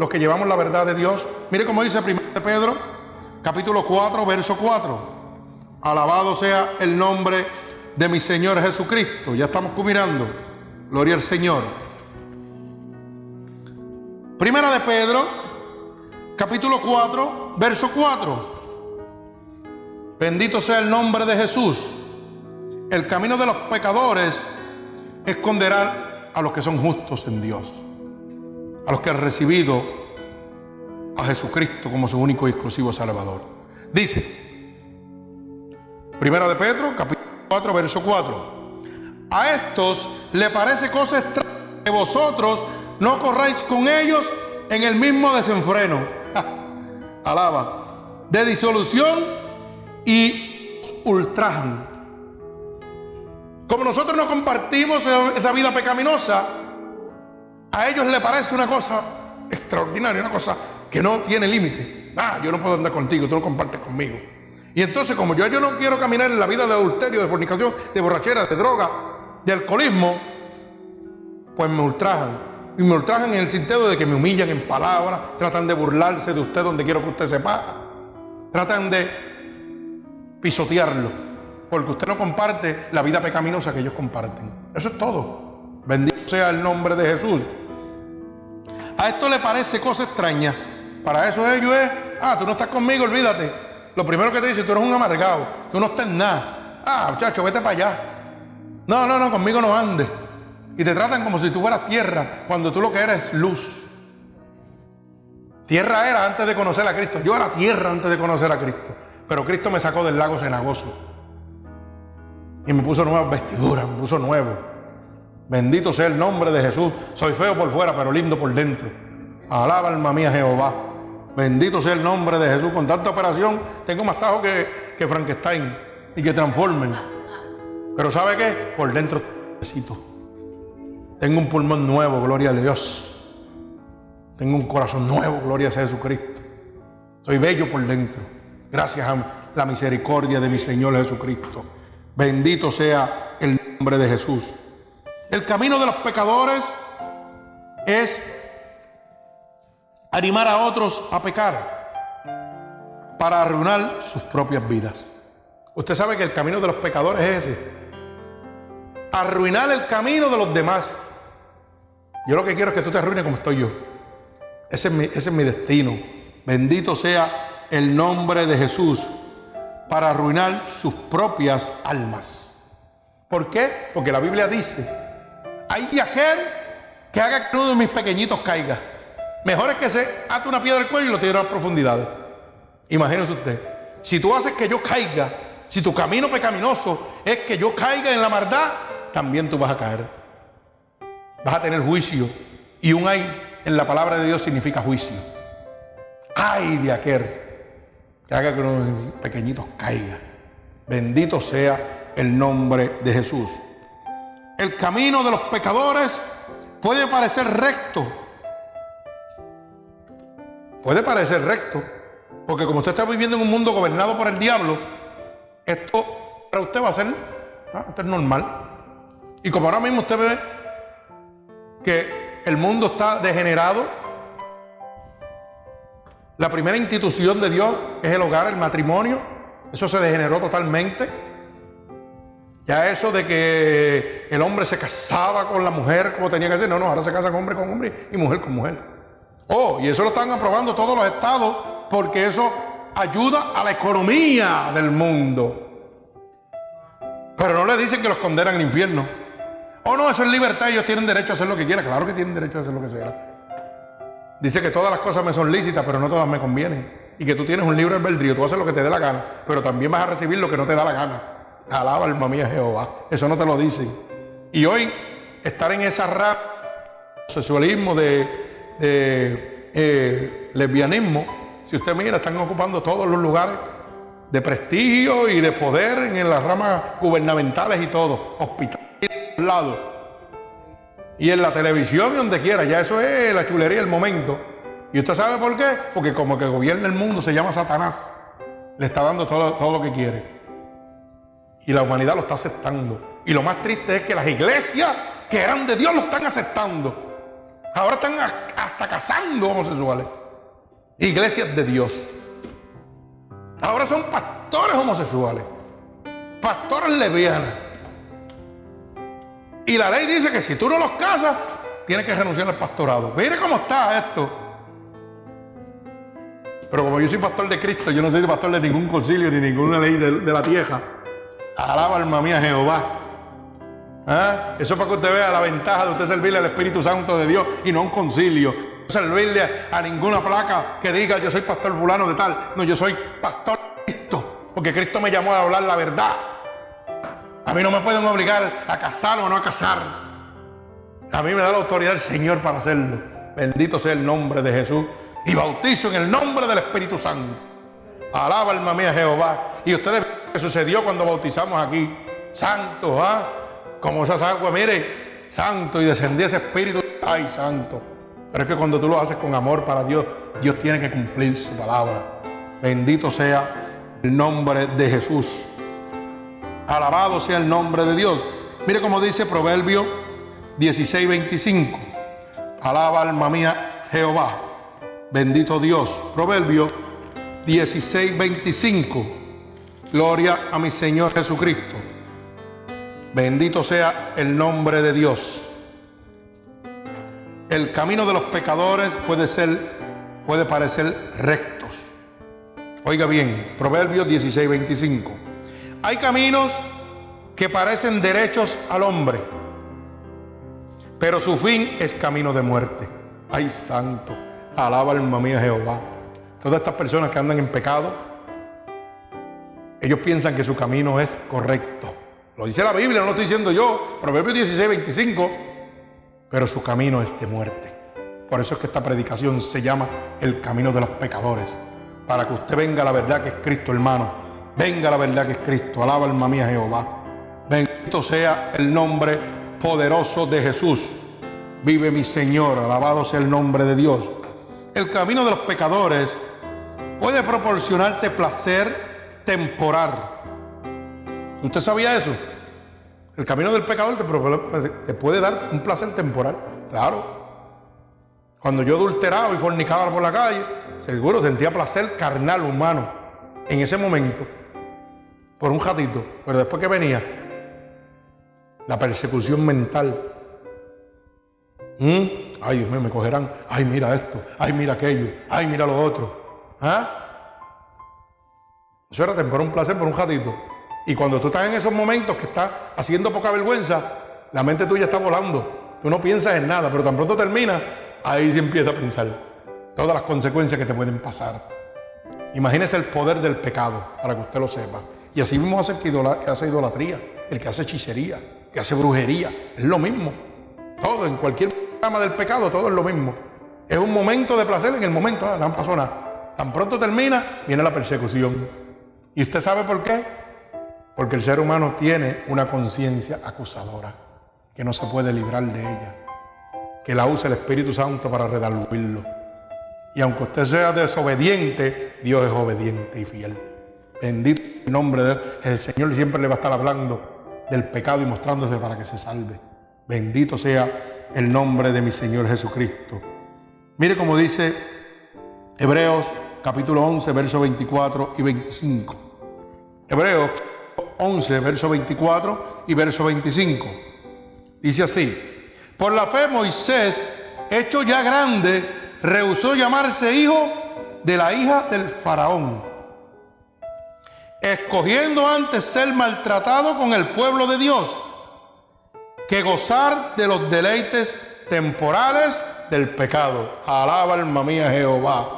A: los que llevamos la verdad de Dios. Mire cómo dice primero de Pedro capítulo 4, verso 4. Alabado sea el nombre de mi Señor Jesucristo. Ya estamos culminando. Gloria al Señor. Primera de Pedro, capítulo 4, verso 4. Bendito sea el nombre de Jesús. El camino de los pecadores es condenar a los que son justos en Dios, a los que han recibido a Jesucristo como su único y exclusivo Salvador. Dice, Primera de Pedro, capítulo 4, verso 4. A estos le parece cosa extraña que vosotros no corráis con ellos en el mismo desenfreno. Alaba. de disolución y ultrajan. Como nosotros no compartimos esa vida pecaminosa, a ellos les parece una cosa extraordinaria, una cosa que no tiene límite. Ah, yo no puedo andar contigo, tú no compartes conmigo. Y entonces, como yo, yo no quiero caminar en la vida de adulterio, de fornicación, de borrachera, de droga, de alcoholismo, pues me ultrajan. Y me ultrajan en el sentido de que me humillan en palabras, tratan de burlarse de usted donde quiero que usted sepa. Tratan de pisotearlo, porque usted no comparte la vida pecaminosa que ellos comparten. Eso es todo. Bendito sea el nombre de Jesús. A esto le parece cosa extraña. Para eso ellos es, ah, tú no estás conmigo, olvídate. Lo primero que te dice, tú eres un amargado, tú no estás en nada. Ah, muchacho, vete para allá. No, no, no, conmigo no andes. Y te tratan como si tú fueras tierra, cuando tú lo que eres es luz. Tierra era antes de conocer a Cristo. Yo era tierra antes de conocer a Cristo. Pero Cristo me sacó del lago cenagoso. Y me puso nuevas vestiduras, me puso nuevo. Bendito sea el nombre de Jesús. Soy feo por fuera, pero lindo por dentro. Alaba alma mía Jehová. Bendito sea el nombre de Jesús. Con tanta operación tengo más tajo que, que Frankenstein y que transformen. Pero ¿sabe qué? Por dentro necesito. Tengo un pulmón nuevo, gloria a Dios. Tengo un corazón nuevo, gloria a Jesucristo. Soy bello por dentro. Gracias a la misericordia de mi Señor Jesucristo. Bendito sea el nombre de Jesús. El camino de los pecadores es animar a otros a pecar para arruinar sus propias vidas. Usted sabe que el camino de los pecadores es ese. Arruinar el camino de los demás yo lo que quiero es que tú te arruines como estoy yo. Ese es mi, ese es mi destino. Bendito sea el nombre de Jesús para arruinar sus propias almas. ¿Por qué? Porque la Biblia dice, hay de aquel que haga que uno de mis pequeñitos caiga. Mejor es que se ate una piedra al cuello y lo tire a profundidades. Imagínese usted. Si tú haces que yo caiga, si tu camino pecaminoso es que yo caiga en la maldad, también tú vas a caer vas a tener juicio. Y un ay en la palabra de Dios significa juicio. Ay de aquel que haga que los pequeñitos caigan. Bendito sea el nombre de Jesús. El camino de los pecadores puede parecer recto. Puede parecer recto. Porque como usted está viviendo en un mundo gobernado por el diablo, esto para usted va a ser, ah, normal. Y como ahora mismo usted ve que el mundo está degenerado. La primera institución de Dios es el hogar, el matrimonio. Eso se degeneró totalmente. Ya eso de que el hombre se casaba con la mujer como tenía que ser, no, no, ahora se casa con hombre con hombre y mujer con mujer. Oh, y eso lo están aprobando todos los estados porque eso ayuda a la economía del mundo. Pero no le dicen que los condenan al infierno. Oh, no, eso es libertad, ellos tienen derecho a hacer lo que quieran. Claro que tienen derecho a hacer lo que sea. Dice que todas las cosas me son lícitas, pero no todas me convienen. Y que tú tienes un libre albedrío, tú haces lo que te dé la gana, pero también vas a recibir lo que no te da la gana. Alaba alma mía Jehová. Eso no te lo dicen. Y hoy, estar en esa rama, sexualismo, de, eh, lesbianismo, si usted mira, están ocupando todos los lugares de prestigio y de poder en las ramas gubernamentales y todo, hospitales lado. Y en la televisión y donde quiera, ya eso es la chulería el momento. ¿Y usted sabe por qué? Porque como que gobierna el mundo se llama Satanás. Le está dando todo, todo lo que quiere. Y la humanidad lo está aceptando. Y lo más triste es que las iglesias que eran de Dios lo están aceptando. Ahora están hasta casando homosexuales. Iglesias de Dios. Ahora son pastores homosexuales. Pastores lesbianas. Y la ley dice que si tú no los casas, tienes que renunciar al pastorado. Mire cómo está esto. Pero como yo soy pastor de Cristo, yo no soy pastor de ningún concilio ni ninguna ley de, la tierra. Alaba alma mía Jehová. ¿Ah? Eso es para que usted vea la ventaja de usted servirle al Espíritu Santo de Dios y no a un concilio. No servirle a ninguna placa que diga yo soy pastor fulano de tal. No, yo soy pastor de Cristo. Porque Cristo me llamó a hablar la verdad. A mí no me pueden obligar a casar o no a casar. A mí me da la autoridad el Señor para hacerlo. Bendito sea el nombre de Jesús. Y bautizo en el nombre del Espíritu Santo. Alaba alma mía Jehová. Y ustedes qué sucedió cuando bautizamos aquí. Santo, ¿ah? Como esas aguas, mire, santo. Y descendía ese espíritu. Ay, santo. Pero es que cuando tú lo haces con amor para Dios, Dios tiene que cumplir su palabra. Bendito sea el nombre de Jesús. Alabado sea el nombre de Dios. Mire cómo dice Proverbio 16, 25. Alaba alma mía Jehová. Bendito Dios. Proverbio 16, 25. Gloria a mi Señor Jesucristo. Bendito sea el nombre de Dios. El camino de los pecadores puede ser, puede parecer rectos. Oiga bien, Proverbios 16, 25. Hay caminos que parecen derechos al hombre, pero su fin es camino de muerte. Ay, santo, alaba alma mía Jehová. Todas estas personas que andan en pecado, ellos piensan que su camino es correcto. Lo dice la Biblia, no lo estoy diciendo yo. Proverbios 16, 25. Pero su camino es de muerte. Por eso es que esta predicación se llama el camino de los pecadores. Para que usted venga a la verdad que es Cristo, hermano. Venga la verdad que es Cristo. Alaba alma mía Jehová. Bendito sea el nombre poderoso de Jesús. Vive mi Señor. Alabado sea el nombre de Dios. El camino de los pecadores puede proporcionarte placer temporal. ¿Usted sabía eso? El camino del pecador te, puede dar un placer temporal. Claro. Cuando yo adulteraba y fornicaba por la calle, seguro sentía placer carnal, humano, en ese momento, por un jatito. Pero después que venía, la persecución mental. ¿Mm? Ay, Dios mío, me cogerán. Ay, mira esto. Ay, mira aquello. Ay, mira lo otro. ¿Ah? Eso era por un placer, por un ratito. Y cuando tú estás en esos momentos que estás haciendo poca vergüenza, la mente tuya está volando. Tú no piensas en nada, pero tan pronto termina, ahí se empieza a pensar todas las consecuencias que te pueden pasar. Imagínese el poder del pecado, para que usted lo sepa. Y así mismo hace el que hace idolatría, el que hace hechicería, que hace brujería. Es lo mismo. Todo, en cualquier rama del pecado, todo es lo mismo. Es un momento de placer en el momento, ah, no pasó nada. Tan pronto termina, viene la persecución. ¿Y usted sabe por qué? Porque el ser humano tiene una conciencia acusadora que no se puede librar de ella, que la usa el Espíritu Santo para redarguirlo. Y aunque usted sea desobediente, Dios es obediente y fiel. Bendito el nombre de Dios. El Señor siempre le va a estar hablando del pecado y mostrándose para que se salve. Bendito sea el nombre de mi Señor Jesucristo. Mire cómo dice Hebreos capítulo 11, versos 24 y 25. Hebreos 11, verso 24 y verso 25. Dice así, por la fe Moisés, hecho ya grande, rehusó llamarse hijo de la hija del faraón, escogiendo antes ser maltratado con el pueblo de Dios que gozar de los deleites temporales del pecado. Alaba alma mía Jehová.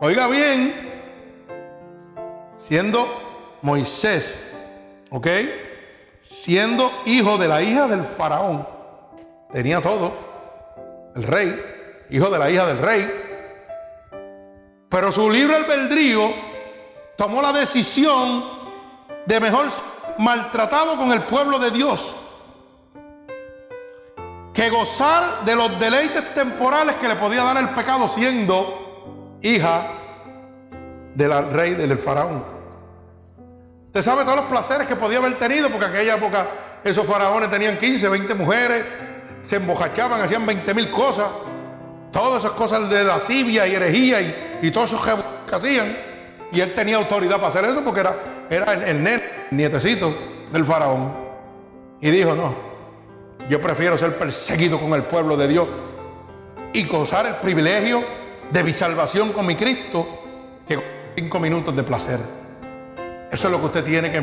A: Oiga bien, siendo Moisés, ¿ok? Siendo hijo de la hija del faraón, tenía todo, el rey, hijo de la hija del rey, pero su libre albedrío tomó la decisión de mejor maltratado con el pueblo de Dios que gozar de los deleites temporales que le podía dar el pecado siendo hija del rey del faraón. Usted sabe todos los placeres que podía haber tenido, porque en aquella época esos faraones tenían 15, 20 mujeres, se embojachaban, hacían 20 mil cosas. Todas esas cosas de lascivia y herejía y, y todos esos que hacían. Y él tenía autoridad para hacer eso porque era, era el, el, nietecito del faraón. Y dijo, no, yo prefiero ser perseguido con el pueblo de Dios y gozar el privilegio de mi salvación con mi Cristo que cinco minutos de placer. Eso es lo que usted tiene que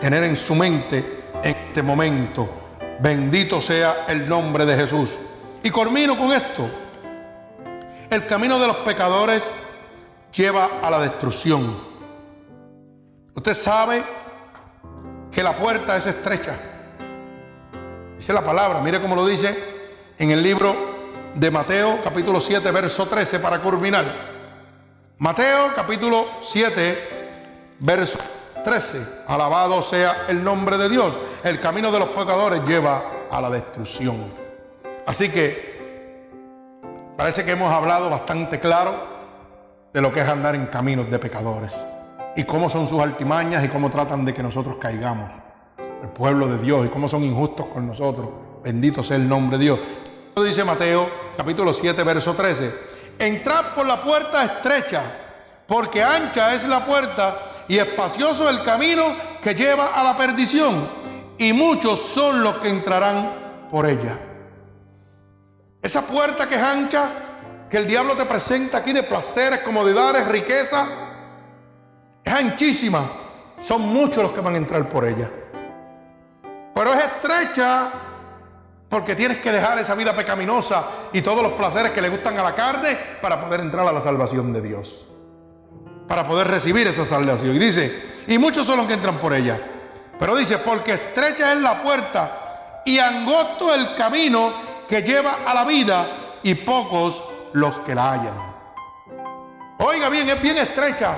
A: tener en su mente en este momento. Bendito sea el nombre de Jesús. Y culmino con esto. El camino de los pecadores lleva a la destrucción. Usted sabe que la puerta es estrecha. Dice la palabra, mire cómo lo dice en el libro de Mateo capítulo 7, verso 13 para culminar. Mateo capítulo 7, verso 13. Alabado sea el nombre de Dios. El camino de los pecadores lleva a la destrucción. Así que parece que hemos hablado bastante claro de lo que es andar en caminos de pecadores y cómo son sus altimañas y cómo tratan de que nosotros caigamos. El pueblo de Dios y cómo son injustos con nosotros. Bendito sea el nombre de Dios. Dice Mateo capítulo 7 verso 13. Entrad por la puerta estrecha, porque ancha es la puerta y espacioso el camino que lleva a la perdición, y muchos son los que entrarán por ella. Esa puerta que es ancha, que el diablo te presenta aquí de placeres, comodidades, riqueza, es anchísima. Son muchos los que van a entrar por ella. Pero es estrecha porque tienes que dejar esa vida pecaminosa y todos los placeres que le gustan a la carne para poder entrar a la salvación de Dios. Para poder recibir esa salvación. Y dice, y muchos son los que entran por ella. Pero dice, porque estrecha es la puerta y angosto el camino que lleva a la vida y pocos los que la hallan. Oiga bien, es bien estrecha.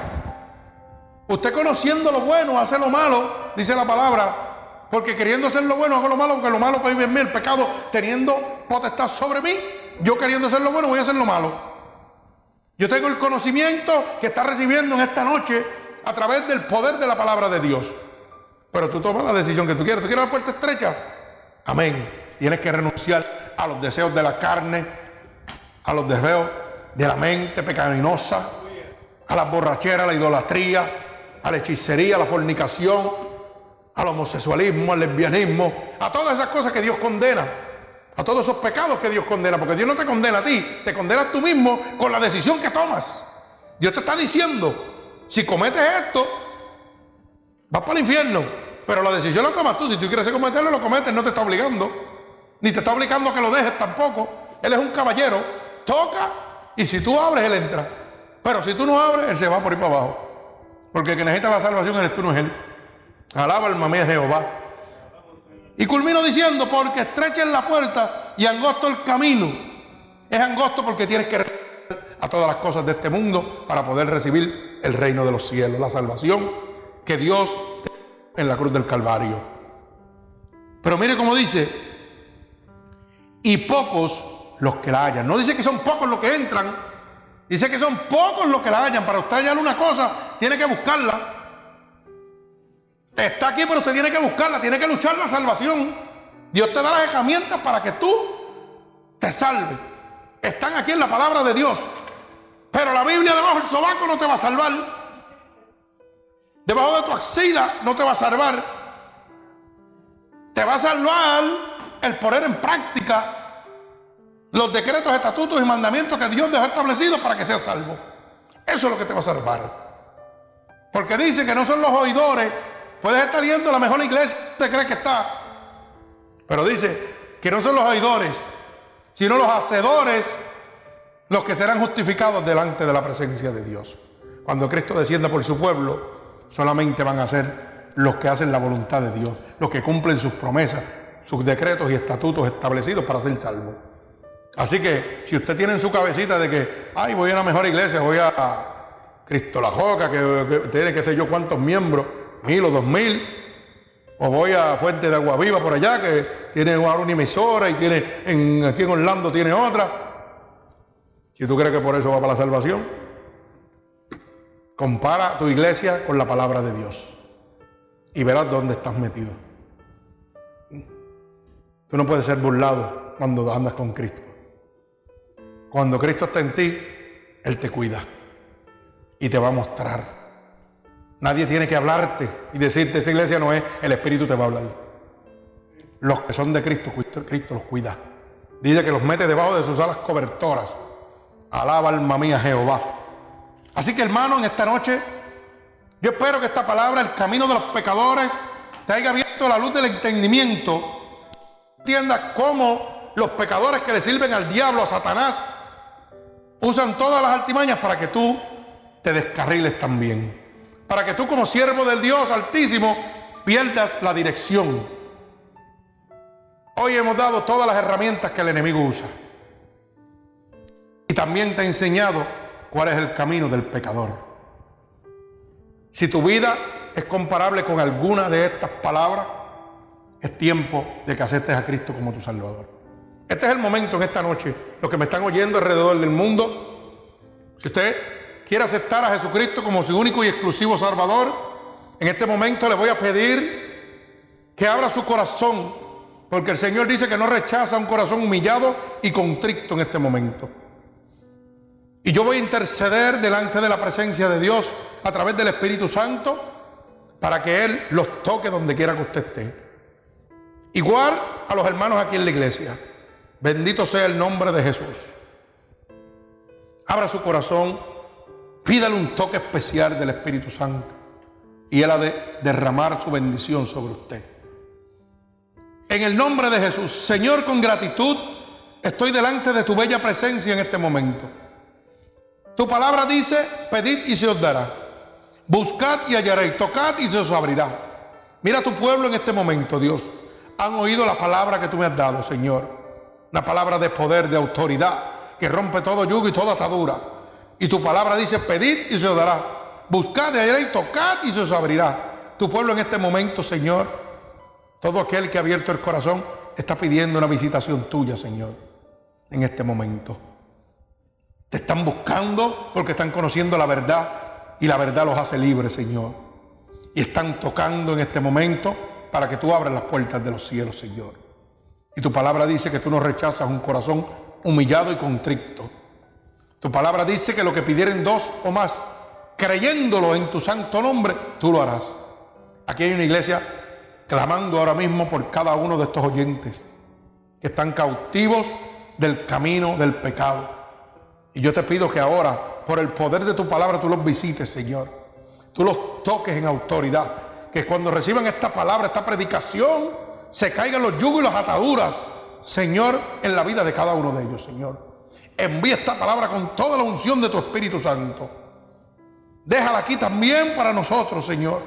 A: Usted conociendo lo bueno hace lo malo, dice la palabra, porque queriendo hacer lo bueno, hago lo malo, porque lo malo para en mí, el pecado teniendo potestad sobre mí, yo queriendo hacer lo bueno, voy a hacer lo malo. Yo tengo el conocimiento que está recibiendo en esta noche a través del poder de la palabra de Dios. Pero tú tomas la decisión que tú quieres. ¿Tú quieres la puerta estrecha? Amén. Tienes que renunciar a los deseos de la carne, a los deseos de la mente pecaminosa, a la borrachera, a la idolatría, a la hechicería, a la fornicación, al homosexualismo, al lesbianismo, a todas esas cosas que Dios condena, a todos esos pecados que Dios condena, porque Dios no te condena a ti, te condenas tú mismo con la decisión que tomas. Dios te está diciendo, si cometes esto, vas para el infierno, pero la decisión la tomas tú, si tú quieres cometerlo, lo cometes, no te está obligando, ni te está obligando a que lo dejes tampoco. Él es un caballero, toca y si tú abres, Él entra. Pero si tú no abres, Él se va por ir para abajo. Porque el que necesita la salvación eres tú, no es Él. Alaba alma mía Jehová. Y culmino diciendo, porque estrecha es la puerta y angosto el camino. Es angosto porque tienes que a todas las cosas de este mundo para poder recibir el reino de los cielos, la salvación que Dios en la cruz del Calvario. Pero mire cómo dice, y pocos los que la hallan. No dice que son pocos los que entran, dice que son pocos los que la hallan. Para usted hallar una cosa, tiene que buscarla. Está aquí, pero usted tiene que buscarla, tiene que luchar la salvación. Dios te da las herramientas para que tú te salves. Están aquí en la palabra de Dios. Pero la Biblia debajo del sobaco no te va a salvar. Debajo de tu axila no te va a salvar. Te va a salvar el poner en práctica los decretos, estatutos y mandamientos que Dios dejó establecidos para que seas salvo. Eso es lo que te va a salvar. Porque dice que no son los oidores Puedes estar yendo a la mejor iglesia que usted cree que está. Pero dice que no son los oidores, sino los hacedores los que serán justificados delante de la presencia de Dios. Cuando Cristo descienda por su pueblo, solamente van a ser los que hacen la voluntad de Dios, los que cumplen sus promesas, sus decretos y estatutos establecidos para ser salvos. Así que si usted tiene en su cabecita de que, ay, voy a una mejor iglesia, voy a Cristo la Joca, que, tiene que ser yo cuántos miembros, mil o dos mil. O voy a Fuente de Agua Viva por allá, que tiene una emisora y tiene en, aquí en Orlando tiene otra. Si tú crees que por eso va para la salvación, compara tu iglesia con la palabra de Dios y verás dónde estás metido. Tú no puedes ser burlado cuando andas con Cristo. Cuando Cristo está en ti, Él te cuida y te va a mostrar Nadie tiene que hablarte y decirte, esa iglesia no es, el Espíritu te va a hablar. Los que son de Cristo, Cristo los cuida. Dice que los mete debajo de sus alas cobertoras. Alaba alma mía Jehová. Así que hermano, en esta noche, yo espero que esta palabra, el camino de los pecadores, te haya abierto la luz del entendimiento. Entiendas cómo los pecadores que le sirven al diablo, a Satanás, usan todas las altimañas para que tú te descarriles también para que tú como siervo del Dios Altísimo pierdas la dirección. Hoy hemos dado todas las herramientas que el enemigo usa. Y también te he enseñado cuál es el camino del pecador. Si tu vida es comparable con alguna de estas palabras, es tiempo de que aceptes a Cristo como tu Salvador. Este es el momento en esta noche, los que me están oyendo alrededor del mundo, si usted quiere aceptar a Jesucristo como su único y exclusivo Salvador, en este momento le voy a pedir que abra su corazón, porque el Señor dice que no rechaza un corazón humillado y contrito en este momento. Y yo voy a interceder delante de la presencia de Dios a través del Espíritu Santo para que Él los toque donde quiera que usted esté. Igual a los hermanos aquí en la iglesia. Bendito sea el nombre de Jesús. Abra su corazón, pídale un toque especial del Espíritu Santo y Él ha de derramar su bendición sobre usted. En el nombre de Jesús, Señor, con gratitud, estoy delante de tu bella presencia en este momento. Tu palabra dice, pedid y se os dará. Buscad y hallaréis, tocad y se os abrirá. Mira tu pueblo en este momento, Dios. Han oído la palabra que tú me has dado, Señor. Una palabra de poder, de autoridad, que rompe todo yugo y toda atadura. Y tu palabra dice, pedid y se os dará. Buscad y hallaréis, tocad y se os abrirá. Tu pueblo en este momento, Señor, todo aquel que ha abierto el corazón, está pidiendo una visitación tuya, Señor, en este momento. Te están buscando porque están conociendo la verdad y la verdad los hace libres, Señor. Y están tocando en este momento para que tú abras las puertas de los cielos, Señor. Y tu palabra dice que tú no rechazas un corazón humillado y contrito. Tu palabra dice que lo que pidieren dos o más, creyéndolo en tu santo nombre, tú lo harás. Aquí hay una iglesia clamando ahora mismo por cada uno de estos oyentes que están cautivos del camino del pecado y yo te pido que ahora, por el poder de tu palabra, tú los visites, Señor. Tú los toques en autoridad. Que cuando reciban esta palabra, esta predicación, se caigan los yugos y las ataduras, Señor, en la vida de cada uno de ellos, Señor. Envía esta palabra con toda la unción de tu Espíritu Santo. Déjala aquí también para nosotros, Señor.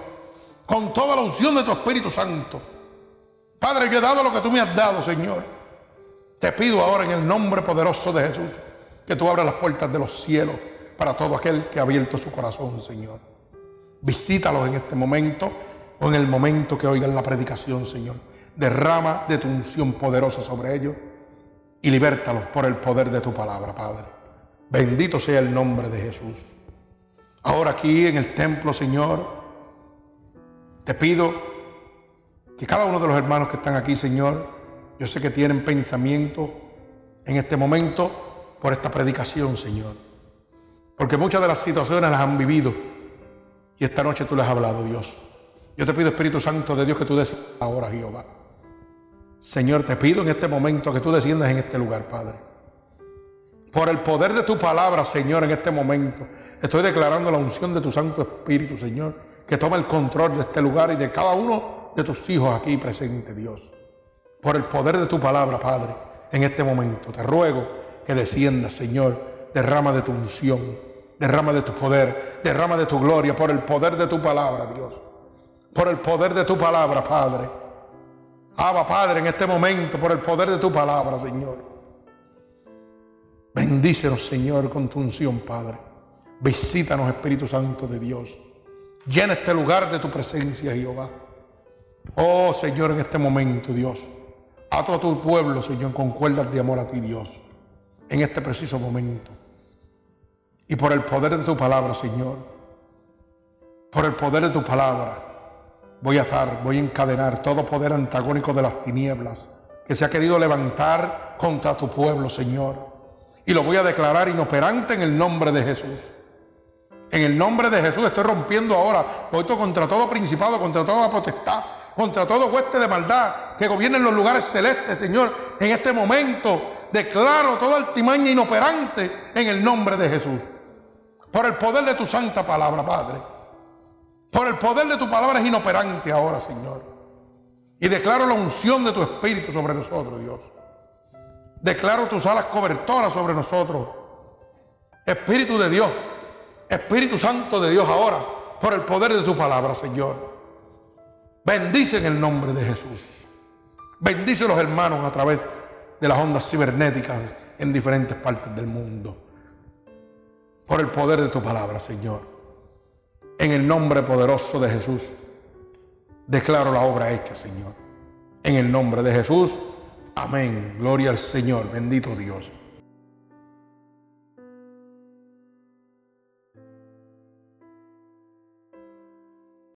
A: Con toda la unción de tu Espíritu Santo. Padre, yo he dado lo que tú me has dado, Señor. Te pido ahora en el nombre poderoso de Jesús que tú abras las puertas de los cielos para todo aquel que ha abierto su corazón, Señor. Visítalos en este momento o en el momento que oigan la predicación, Señor. Derrama de tu unción poderosa sobre ellos y libértalos por el poder de tu palabra, Padre. Bendito sea el nombre de Jesús. Ahora aquí en el templo, Señor, te pido que cada uno de los hermanos que están aquí, Señor, yo sé que tienen pensamiento en este momento por esta predicación, Señor. Porque muchas de las situaciones las han vivido y esta noche tú les has hablado, Dios. Yo te pido, Espíritu Santo de Dios, que tú des ahora, Jehová. Señor, te pido en este momento que tú desciendas en este lugar, Padre. Por el poder de tu palabra, Señor, en este momento, estoy declarando la unción de tu Santo Espíritu, Señor, que toma el control de este lugar y de cada uno de tus hijos aquí presentes, Dios. Por el poder de tu palabra, Padre, en este momento, te ruego que descienda, Señor. Derrama de tu unción, derrama de tu poder, derrama de tu gloria por el poder de tu palabra, Dios. Por el poder de tu palabra, Padre. Abba, Padre, en este momento, por el poder de tu palabra, Señor. Bendícenos, Señor, con tu unción, Padre. Visítanos, Espíritu Santo de Dios. Llena este lugar de tu presencia, Jehová. Oh, Señor, en este momento, Dios. Ato a tu pueblo, Señor, con cuerdas de amor a ti, Dios en este preciso momento. Y por el poder de tu palabra, Señor, por el poder de tu palabra, voy a estar, voy a encadenar todo poder antagónico de las tinieblas que se ha querido levantar contra tu pueblo, Señor. Y lo voy a declarar inoperante en el nombre de Jesús. En el nombre de Jesús estoy rompiendo ahora, voy contra todo principado, contra toda potestad, contra todo hueste de maldad que gobierna en los lugares celestes, Señor. En este momento declaro toda altimaña inoperante en el nombre de Jesús. Por el poder de tu santa palabra, Padre. Por el poder de tu palabra es inoperante ahora, Señor. Y declaro la unción de tu Espíritu sobre nosotros, Dios. Declaro tus alas cobertoras sobre nosotros. Espíritu de Dios, Espíritu Santo de Dios ahora, por el poder de tu palabra, Señor. Bendice en el nombre de Jesús. Bendice a los hermanos a través de las ondas cibernéticas en diferentes partes del mundo. Por el poder de tu palabra, Señor. En el nombre poderoso de Jesús, declaro la obra hecha, Señor. En el nombre de Jesús, amén. Gloria al Señor, bendito Dios.